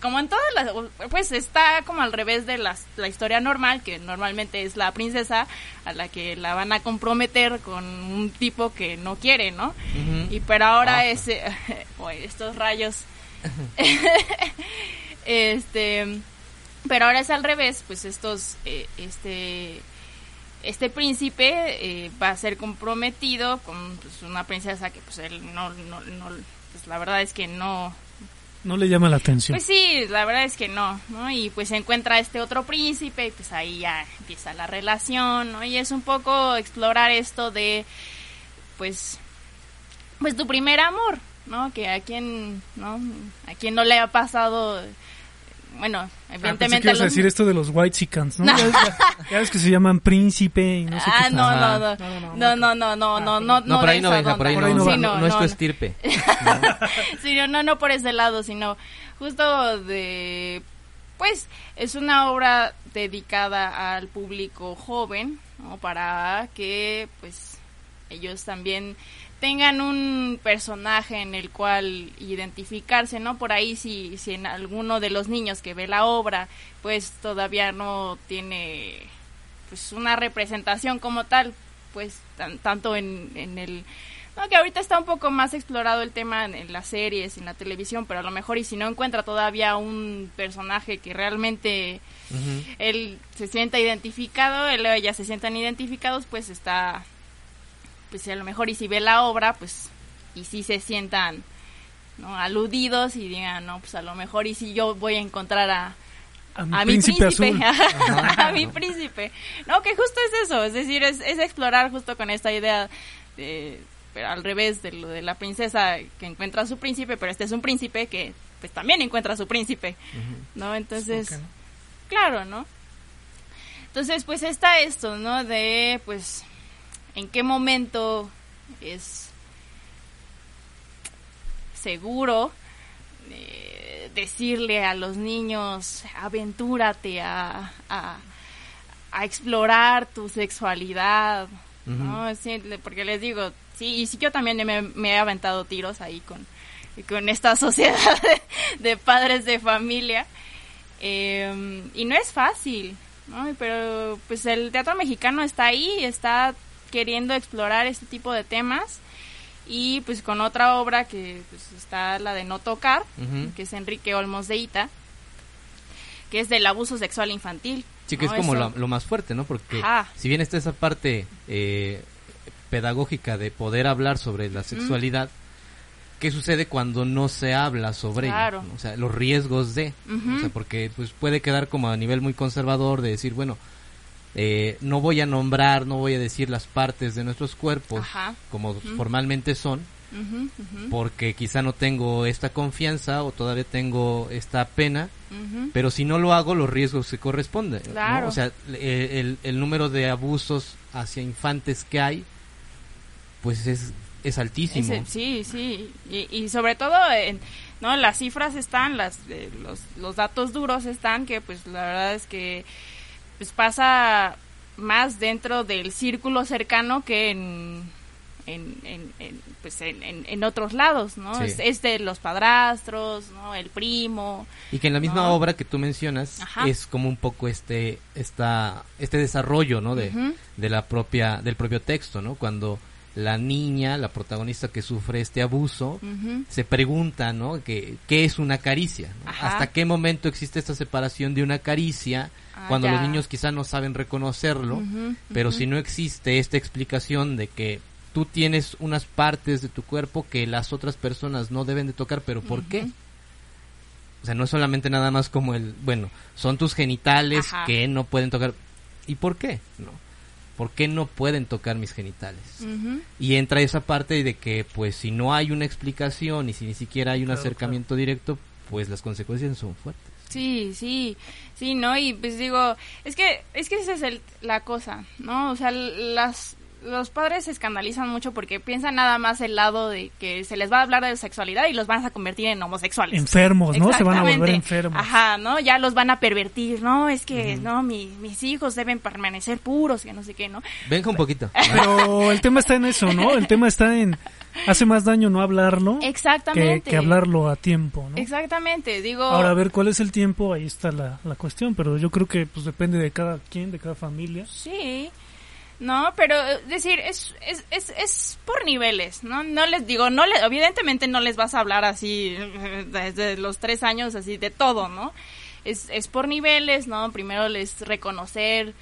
Como en todas las pues está como al revés de la historia normal, que normalmente es la princesa a la que la van a comprometer con un tipo que no quiere, ¿no? Y pero ahora ah. es estos rayos este pero ahora es al revés, pues estos, eh, este, este príncipe eh, va a ser comprometido con pues, una princesa que pues él no, no, no, pues la verdad es que no... No le llama la atención. Pues sí, la verdad es que no, ¿no? Y pues se encuentra este otro príncipe y pues ahí ya empieza la relación, ¿no? Y es un poco explorar esto de, pues, pues tu primer amor, ¿no? Que a quien, ¿no? A quien no le ha pasado bueno, ah, evidentemente... Ah, los... decir esto de los white chickens, ¿no? Ya, ves que se llaman príncipe y no sé ah, no, no, no, no, no, no, no, no, no, no, por ahí no venga, por ahí no, no, no, es tu estirpe. sí, no, no por ese lado, sino justo de, pues, es una obra dedicada al público joven, ¿no? Para que, pues, ellos también tengan un personaje en el cual identificarse, ¿no? Por ahí si, si en alguno de los niños que ve la obra, pues todavía no tiene pues una representación como tal, pues tanto en, en el... No, que ahorita está un poco más explorado el tema en, las series, en la televisión, pero a lo mejor y si no encuentra todavía un personaje que realmente él se sienta identificado, él o ella se sientan identificados, pues está pues a lo mejor y si ve la obra, pues y si se sientan ¿no? aludidos y digan, no, pues a lo mejor y si yo voy a encontrar a, a mi príncipe, a mi príncipe. No, que justo es eso, es decir, es, es explorar justo con esta idea de, pero al revés de lo de la princesa que encuentra a su príncipe, pero este es un príncipe que pues también encuentra a su príncipe, ¿no? Entonces, claro, ¿no? Entonces, pues está esto, ¿no? De, pues, en qué momento es seguro eh, decirle a los niños, aventúrate a, a, explorar tu sexualidad, ¿no? porque les digo, sí, y sí yo también me, he aventado tiros ahí con, con esta sociedad de, padres de familia, em, y no es fácil, ¿no? Pero pues el teatro mexicano está ahí, está queriendo explorar este tipo de temas. Y pues con otra obra que pues, está la de No Tocar, que es Enrique Olmos de Ita, que es del abuso sexual infantil. Sí, que es como lo, más fuerte, ¿no? Porque si bien está esa parte eh, pedagógica de poder hablar sobre la sexualidad, ¿qué sucede cuando no se habla sobre ello? O sea, los riesgos de, o sea, porque pues puede quedar como a nivel muy conservador de decir, bueno, eh, no voy a nombrar, no voy a decir las partes de nuestros cuerpos como formalmente son, porque quizá no tengo esta confianza o todavía tengo esta pena, pero si no lo hago, los riesgos se corresponden. O sea, el, el, número de abusos hacia infantes que hay, pues es, es altísimo. sí, sí, y, sobre todo... no las cifras están las eh, los, los datos duros están que pues la verdad es que pues pasa más dentro del círculo cercano que en, en, en, pues en, otros lados, ¿no? Es, de los padrastros, ¿no? El primo. Y que en la misma obra que tú mencionas es como un poco este esta este desarrollo, ¿no? De, de la propia del propio texto, ¿no? Cuando la niña, la protagonista que sufre este abuso, se pregunta, ¿no? ¿Qué, qué es una caricia? ¿Hasta qué momento existe esta separación de una caricia? Ah, cuando los niños quizá no saben reconocerlo, pero si no existe esta explicación de que tú tienes unas partes de tu cuerpo que las otras personas no deben de tocar, pero ¿por qué? O sea, no es solamente nada más como el, bueno, son tus genitales que no pueden tocar. ¿Y por qué? No. ¿Por qué no pueden tocar mis genitales? Y entra esa parte de que, pues, si no hay una explicación y si ni siquiera hay un acercamiento directo, pues las consecuencias son fuertes. Sí, sí, sí, ¿no? Y pues digo, es que, es que esa es el, la cosa, ¿no? O sea, las, los padres se escandalizan mucho porque piensan nada más el lado de que se les va a hablar de sexualidad y los van a convertir en homosexuales. Enfermos, ¿no? Se van a volver enfermos. Ajá, ¿no? Ya los van a pervertir, ¿no? Es que, no, mi- mis hijos deben permanecer puros, que no sé qué, ¿no? Venga un poquito. Pero el tema está en eso, ¿no? El tema está en hace más daño no hablarlo Exactamente. que hablarlo a tiempo, ¿no? Exactamente, digo... Ahora a ver cuál es el tiempo, ahí está la, la cuestión, pero yo creo que pues depende de cada quien, de cada familia. Sí, no, pero eh, decir, es, es, es, es por niveles, ¿no? No les digo, no le, evidentemente no les vas a hablar así desde los tres años, así de todo, ¿no? Es, es por niveles, ¿no? Primero les reconocer,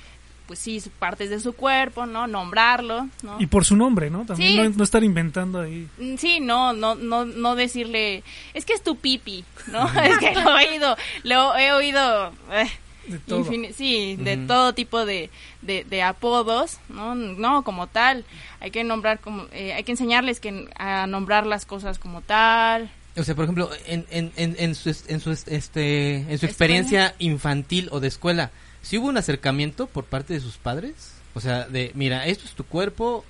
pues sí, su- partes de su cuerpo, ¿no? Nombrarlo, ¿no? Y por su nombre, ¿no? También Sí. no, no estar inventando ahí. Mm, Sí, no, no, no, no decirle, es que es tu pipi, ¿no? es que lo he oído, lo he oído, eh, De todo. sí, de todo tipo de, de, de apodos, ¿no? No, como tal, hay que nombrar como, eh, hay que enseñarles que a nombrar las cosas como tal. O sea, por ejemplo, en, en, en, en su, en su, este, en su experiencia infantil o de escuela, ¿sí hubo un acercamiento por parte de sus padres? O sea, de, mira, esto es tu cuerpo,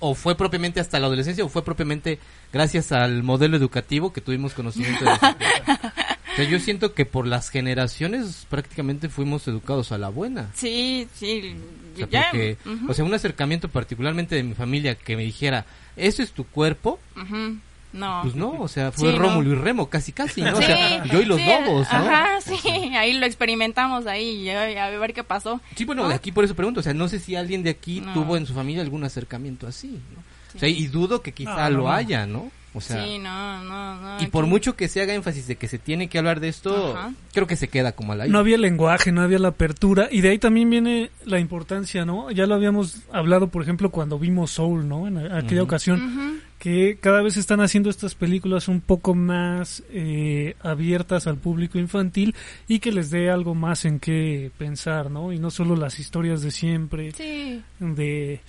o fue propiamente hasta la adolescencia, o fue propiamente gracias al modelo educativo que tuvimos conocimiento de eso? O sea, yo siento que por las generaciones prácticamente fuimos educados a la buena. Sí, sí, O sea, ya, porque, o sea, un acercamiento particularmente de mi familia que me dijera, eso es tu cuerpo, ujú, no. pues no, o sea, fue Sí, no. Rómulo y Remo, casi casi, ¿no? O Sí, sea, yo y los sí, lobos, ¿no? Ajá, sí, ahí lo experimentamos ahí, y a ver qué pasó. Sí, bueno, ¿no? de aquí por eso pregunto, o sea, no sé si alguien de aquí No. tuvo en su familia algún acercamiento así, ¿no? O sea, y dudo que quizá No, no, lo no. haya, ¿no? O sea, sí, no, no, no. y por aquí- mucho que se haga énfasis de que se tiene que hablar de esto, Ajá. creo que se queda como al aire. No había lenguaje, no había la apertura, y de ahí también viene la importancia, ¿no? Ya lo habíamos hablado, por ejemplo, cuando vimos Soul, ¿no? En aquella Ujú. ocasión, Ujú. Que cada vez están haciendo estas películas un poco más eh, abiertas al público infantil y que les dé algo más en qué pensar, ¿no? Y no solo las historias de siempre, Sí, de...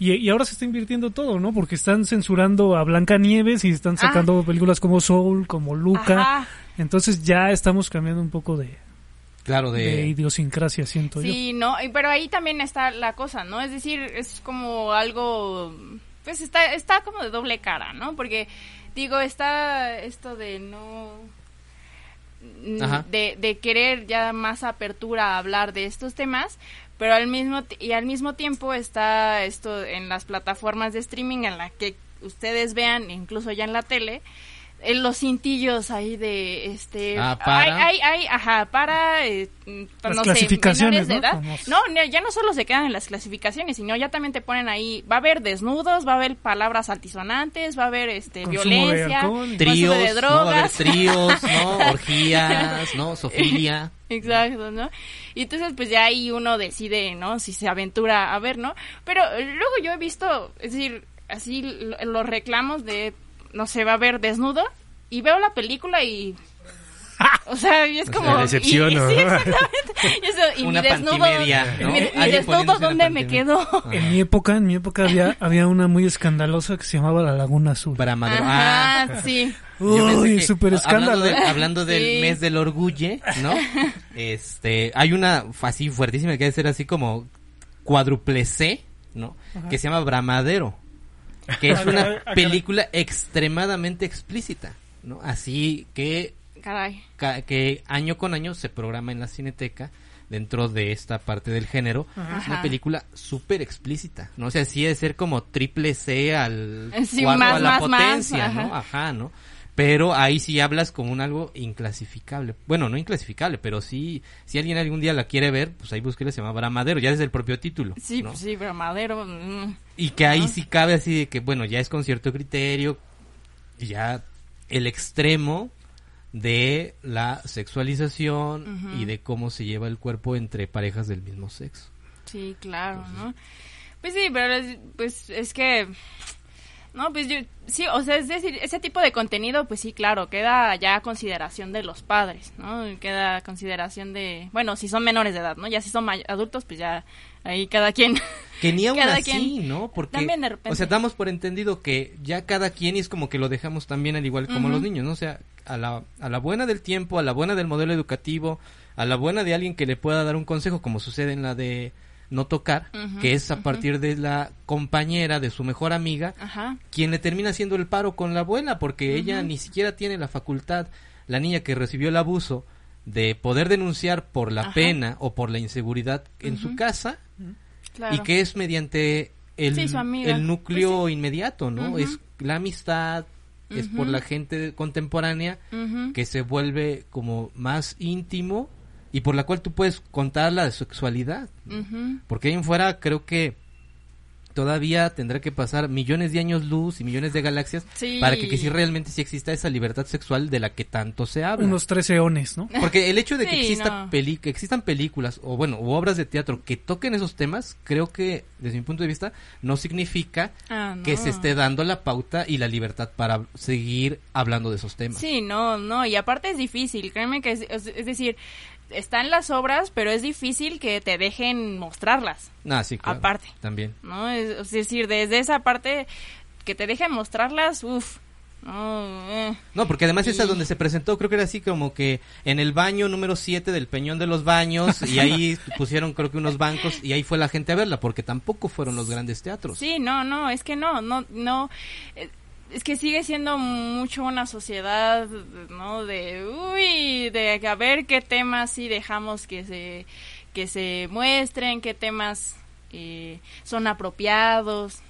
Y, y ahora se está invirtiendo todo, ¿no? Porque están censurando a Blancanieves y están sacando películas como Soul, como Luca. Ah. Ajá. Entonces ya estamos cambiando un poco de, Claro, de de... idiosincrasia, siento yo. Sí, no, pero ahí también está la cosa, ¿no? Es decir, es como algo, pues está, está como de doble cara, ¿no? Porque, digo, está esto de no... De, de querer ya más apertura a hablar de estos temas, pero al mismo y al mismo tiempo está esto en las plataformas de streaming en la que ustedes vean incluso ya en la tele en los cintillos ahí de este Ah, para. hay, hay, hay, ajá para eh, mm, Las no clasificaciones, sé, menores de ¿no? edad. No ya no solo se quedan en las clasificaciones sino ya también te ponen ahí va a haber desnudos va a haber palabras altisonantes va a haber este Consumo de violencia alcohol. consumo Tríos, de ¿no? Va a haber drogas tríos, ¿no? Orgías, ¿no? Sofilia. Exacto, ¿no? Y entonces pues ya ahí uno decide, ¿no? Si se aventura a ver, ¿no? Pero eh, luego yo he visto, es decir, así lo- los reclamos de, no sé, va a ver desnudo y veo la película y... O sea, y es como... sea, decepciono, y- y- sí, exactamente. Y, eso, y Una mi desnudo... ¿no? Mi, mi desnudo, ¿dónde me quedó? En mi época, en mi época había, había una muy escandalosa que se llamaba La Laguna Azul. Bramadero. Ah, Ajá, sí. Uy, súper escándalo. Hablando, de- ¿eh? hablando del Sí. mes del orgullo, ¿no? Este, hay una así fuertísima que debe ser así como cuádruple C, ¿no? Que se llama Bramadero. Que es una película extremadamente explícita, ¿no? Así que Caray. ca- que año con año se programa en la Cineteca dentro de esta parte del género. Es una Ajá. película súper explícita, ¿no? O sea, sí de ser como triple C al Sí, más, a la más, más, potencia, ¿no? ajá. Ajá, ¿no? Pero ahí sí hablas como un algo inclasificable. Bueno, no inclasificable, pero sí, si alguien algún día la quiere ver, pues ahí búsquela, se llama Bramadero, ya desde el propio título. Sí, ¿no? pues sí, pero madero... mm. Y que ahí sí cabe así de que, bueno, ya es con cierto criterio, ya el extremo de la sexualización y de cómo se lleva el cuerpo entre parejas del mismo sexo. Sí, claro, ¿no? Pues sí, pero es, pues es que no, pues yo sí, o sea, es decir, ese tipo de contenido pues sí, claro, queda ya a consideración de los padres, ¿no? Queda a consideración de, bueno, si son menores de edad, ¿no? Ya si son adultos, pues ya ahí cada quien Que ni aún así, quien- ¿no? Porque, también de repente. o sea, damos por entendido que ya cada quien y es como que lo dejamos también al igual como los niños, ¿no? O sea, a la, a la buena del tiempo, a la buena del modelo educativo, a la buena de alguien que le pueda dar un consejo, como sucede en la de no tocar, que es a partir de la compañera de su mejor amiga, quien le termina haciendo el paro con la abuela, porque ella ni siquiera tiene la facultad, la niña que recibió el abuso, de poder denunciar por la pena o por la inseguridad en su casa, y que es mediante el, el núcleo pues inmediato, ¿no? Es la amistad, es por la gente contemporánea que se vuelve como más íntimo y por la cual tú puedes contar la sexualidad. Porque ahí en fuera creo que todavía tendrá que pasar millones de años luz y millones de galaxias para que, que sí realmente sí exista esa libertad sexual de la que tanto se habla. Unos tres eones, ¿no? Porque el hecho de que, exista que existan películas o bueno, u obras de teatro que toquen esos temas, creo que desde mi punto de vista no significa ah, que se esté dando la pauta y la libertad para seguir hablando de esos temas. Sí, no, no, y aparte es difícil, créeme que es decir, están las obras, pero es difícil que te dejen mostrarlas. Ah, sí, claro. Aparte. También. ¿no? Es, decir, desde esa parte que te dejen mostrarlas, uff. No, eh. no, porque además esa es donde se presentó, creo que era así como que en el baño número 7 del Peñón de los Baños y ahí pusieron creo que unos bancos y ahí fue la gente a verla porque tampoco fueron los grandes teatros. Sí, no, no, es que no, no, no, eh, es que sigue siendo mucho una sociedad, ¿no? De, uy, de a ver qué temas sí dejamos que se, que se muestren, qué temas eh, son apropiados.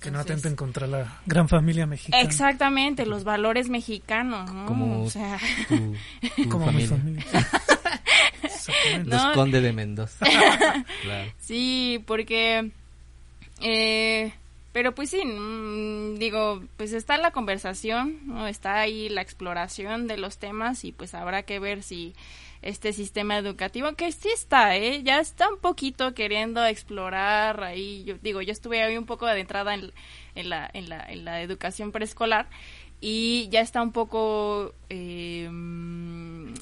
que no atenten contra la gran familia mexicana. Exactamente, los valores mexicanos, ¿no? Como, o sea, como familia. familia. Los conde de Mendoza. claro. Sí, porque... Eh, pero pues sí, mm, digo, pues está la conversación, está ahí la exploración de los temas y pues habrá que ver si este sistema educativo, que sí está, ¿eh? ya está un poquito queriendo explorar ahí, yo digo, yo estuve ahí un poco adentrada en, en, la, en, la, en la educación preescolar y ya está un poco, eh, mm,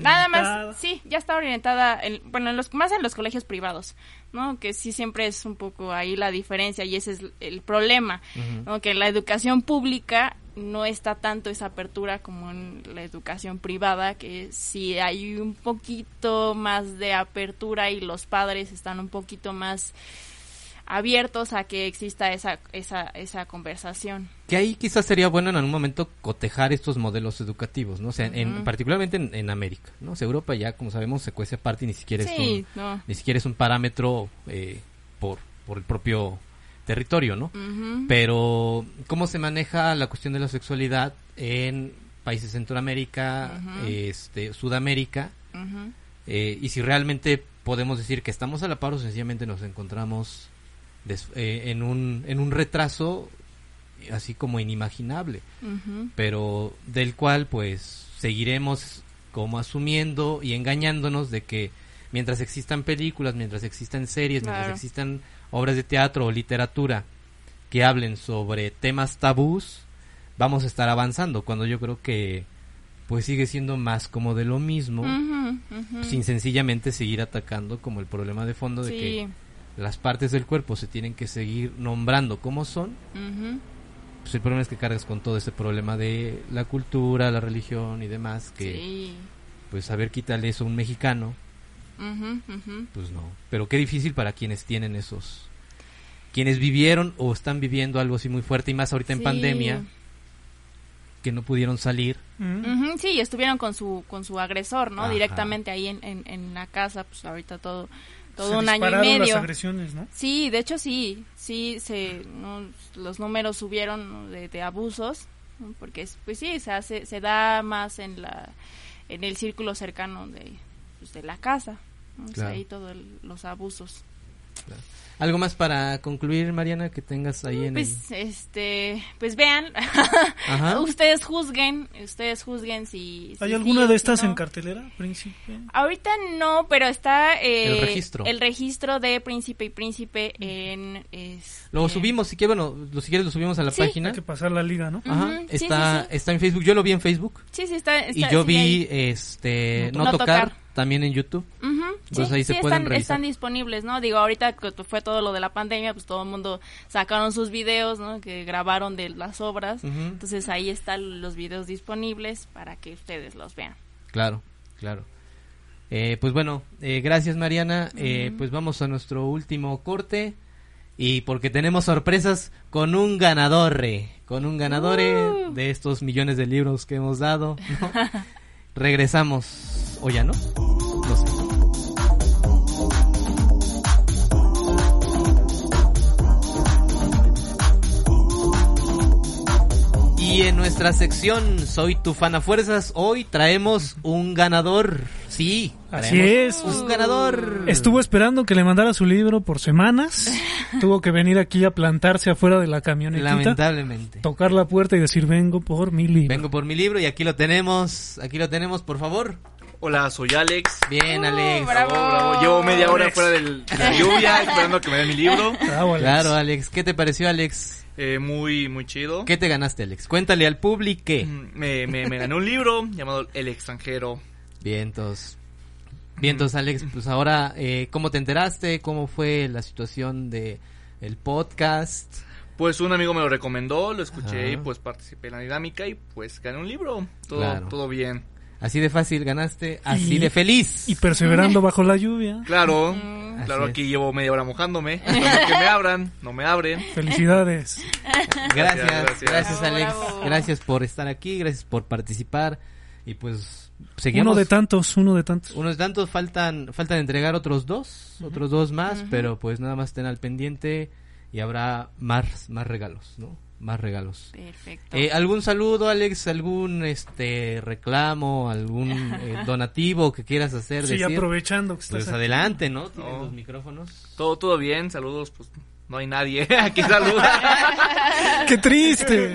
Nada más, sí, ya está orientada, en, bueno, en los, más en los colegios privados, ¿no? Que sí siempre es un poco ahí la diferencia y ese es el problema, ¿no? Que en la educación pública no está tanto esa apertura como en la educación privada, que sí hay un poquito más de apertura y los padres están un poquito más abiertos a que exista esa, esa, esa conversación. Que ahí quizás sería bueno en algún momento cotejar estos modelos educativos, ¿no? O sea, en, particularmente en, América, ¿no? O sea, Europa ya, como sabemos, se cuece aparte y ni siquiera es un, ni siquiera es un parámetro eh, por, por el propio territorio, ¿no? Pero, ¿cómo se maneja la cuestión de la sexualidad en países de Centroamérica, este, Sudamérica? Eh, y si realmente podemos decir que estamos a la par o sencillamente nos encontramos eh, en, un, en un retraso así como inimaginable, pero del cual pues seguiremos como asumiendo y engañándonos de que mientras existan películas, mientras existan series, mientras existan obras de teatro o literatura que hablen sobre temas tabús, vamos a estar avanzando, cuando yo creo que pues sigue siendo más como de lo mismo, sin sencillamente seguir atacando como el problema de fondo de que las partes del cuerpo se tienen que seguir nombrando como son, pues el problema es que cargas con todo ese problema de la cultura, la religión y demás, que pues a ver, quítale eso a un mexicano, pues no. Pero qué difícil para quienes tienen esos, quienes vivieron o están viviendo algo así muy fuerte y más ahorita en pandemia, que no pudieron salir. sí, estuvieron con su con su agresor, ¿no? Directamente ahí en, en, en la casa, pues ahorita todo todo un año y medio. Las agresiones, ¿no? Sí, de hecho sí, sí, se, los números subieron de, abusos, porque pues sí, se hace, se da más en la, en el círculo cercano de, pues, de la casa, ahí todos los abusos. ¿Algo más para concluir, Mariana, que tengas ahí en pues, este, pues vean, ustedes juzguen, ustedes juzguen si... ¿Hay alguna de estas en cartelera, Príncipe? Ahorita no, pero está eh, el registro. El registro de Príncipe y Príncipe en... Este... Lo subimos, si quieres, bueno, lo, si quieres lo subimos a la página. Hay que pasar la liga, ¿no? Ajá, está, está en Facebook, yo lo vi en Facebook. Sí, sí, está. y yo vi, este, no, tocar también en YouTube. Entonces ahí se pueden están, están disponibles, ¿no? Digo, ahorita que fue todo lo de la pandemia, pues todo el mundo sacaron sus videos, ¿no? Que grabaron de las obras. Entonces ahí están los videos disponibles para que ustedes los vean. Claro, claro. Eh, pues bueno, eh, gracias Mariana. Eh, pues vamos a nuestro último corte. Y porque tenemos sorpresas con un ganador, eh, con un ganador eh, Uh. de estos millones de libros que hemos dado. ¿no? Regresamos. ¿O ya no? Sé. Y en nuestra sección Soy tu fan a fuerzas, hoy traemos un ganador. Sí, Así es. Un ganador. Estuvo esperando que le mandara su libro por semanas. Tuvo que venir aquí a plantarse afuera de la camionetita, Lamentablemente. tocar la puerta y decir, vengo por mi libro. Vengo por mi libro y aquí lo tenemos. Aquí lo tenemos, por favor. Hola, soy Alex. Bien, Uh, Alex. bravo. Bravo, Llevo media hora Alex. fuera del- de la lluvia esperando a que me den mi libro. Bravo, Alex. Claro, Alex. ¿Qué te pareció, Alex? Eh, muy, muy chido. ¿Qué te ganaste, Alex? Cuéntale al público. Mm, Me, me, me gané un libro llamado El extranjero. Vientos. Vientos, Alex. Pues ahora, eh, ¿cómo te enteraste? ¿Cómo fue la situación de el podcast? Pues un amigo me lo recomendó, lo escuché Ajá. y pues participé en la dinámica y pues gané un libro. Todo, Claro. todo bien. Así de fácil ganaste, así Y- de feliz. Y perseverando bajo la lluvia. Claro, Así claro, es. aquí llevo media hora mojándome. Que me abran, no me abren. Felicidades. Gracias, gracias, gracias. Alex. Bravo. Gracias por estar aquí, gracias por participar. Y pues seguimos. Uno de tantos, uno de tantos. Unos tantos faltan, faltan entregar otros dos, otros dos más, pero pues nada más estén al pendiente y habrá más, más regalos, ¿no? Más regalos. Perfecto. Eh, ¿Algún saludo, Alex? ¿Algún este reclamo? ¿Algún eh, donativo que quieras hacer? Sí, decir? aprovechando que estás Pues aquí. adelante, ¿no? Tienes No. los micrófonos. Todo, todo bien, saludos, pues no hay nadie. Aquí saluda. ¡Qué triste!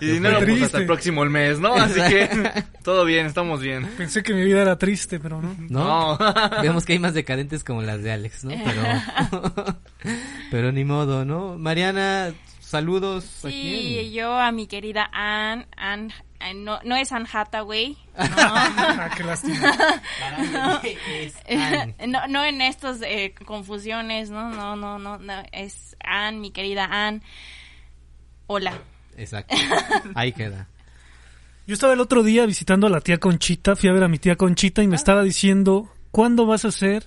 y dinero pues triste. hasta el próximo mes, ¿no? Así que todo bien, estamos bien. Pensé que mi vida era triste, pero no. ¿No? No. Vemos que hay más decadentes como las de Alex, ¿no? Pero, pero ni modo, ¿no? Mariana, saludos. ¿a Sí, yo a mi querida Anne, Anne, no, no es Anne Hathaway, Ah, qué lástima. Es Anne. no, no en estas eh, confusiones, no, no, no, no, no, es Anne, mi querida Anne. Hola. Exacto. Ahí queda. Yo estaba el otro día visitando a la tía Conchita, fui a ver a mi tía Conchita y me estaba diciendo, ¿cuándo vas a hacer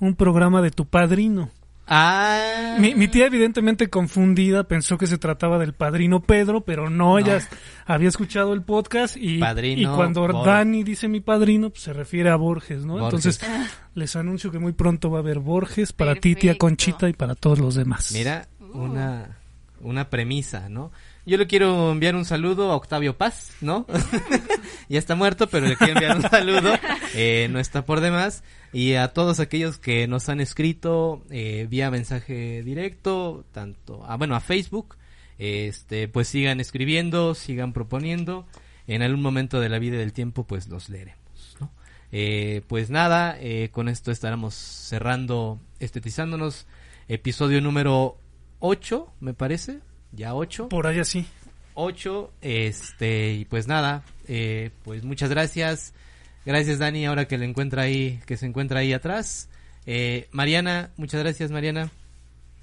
un programa de tu padrino? Ah. Mi, mi tía evidentemente confundida pensó que se trataba del padrino Pedro, pero no, ella había escuchado el podcast y, Padrino y cuando Bor- Dani dice mi padrino, pues se refiere a Borges, ¿no? Borges. Entonces les anuncio que muy pronto va a haber Borges para ti, tía. Conchita y para todos los demás. Mira, una, una premisa, ¿no? Yo le quiero enviar un saludo a Octavio Paz, ¿no? ya está muerto, pero le quiero enviar un saludo. Eh, no está por demás. Y a todos aquellos que nos han escrito eh, vía mensaje directo, tanto, a, bueno, a Facebook, este, pues sigan escribiendo, sigan proponiendo. En algún momento de la vida y del tiempo, pues los leeremos, ¿no? Eh, pues nada, eh, con esto estaremos cerrando, estetizándonos, episodio número 8, me parece, ya 8. Por ahí así. 8, este, y pues nada, eh, pues muchas gracias. Gracias Dani, ahora que le encuentra ahí, que se encuentra ahí atrás. Eh, Mariana, muchas gracias Mariana.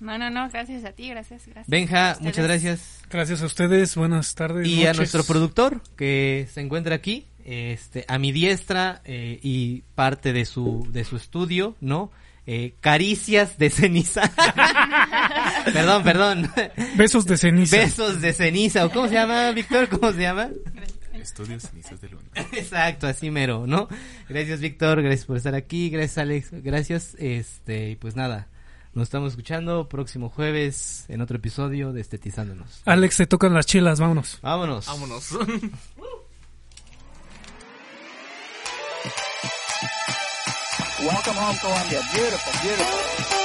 No, no, no, gracias a ti, gracias, gracias. Benja, muchas gracias. Gracias a ustedes, buenas tardes. Y a nuestro productor que se encuentra aquí, este, a mi diestra eh, y parte de su de su estudio, ¿no? Eh, caricias de ceniza. perdón, perdón. Besos de ceniza. Besos de ceniza. ¿O cómo se llama, Víctor? ¿Cómo se llama? Estudios Cenizas de Luna. Exacto, así mero, ¿no? Gracias, Víctor. Gracias por estar aquí. Gracias, Alex. Gracias. Este, y pues nada. Nos estamos escuchando próximo jueves en otro episodio de Estetizándonos. Alex, te tocan las chelas, vámonos. Vámonos. Vámonos. Welcome home, Columbia. Beautiful, beautiful.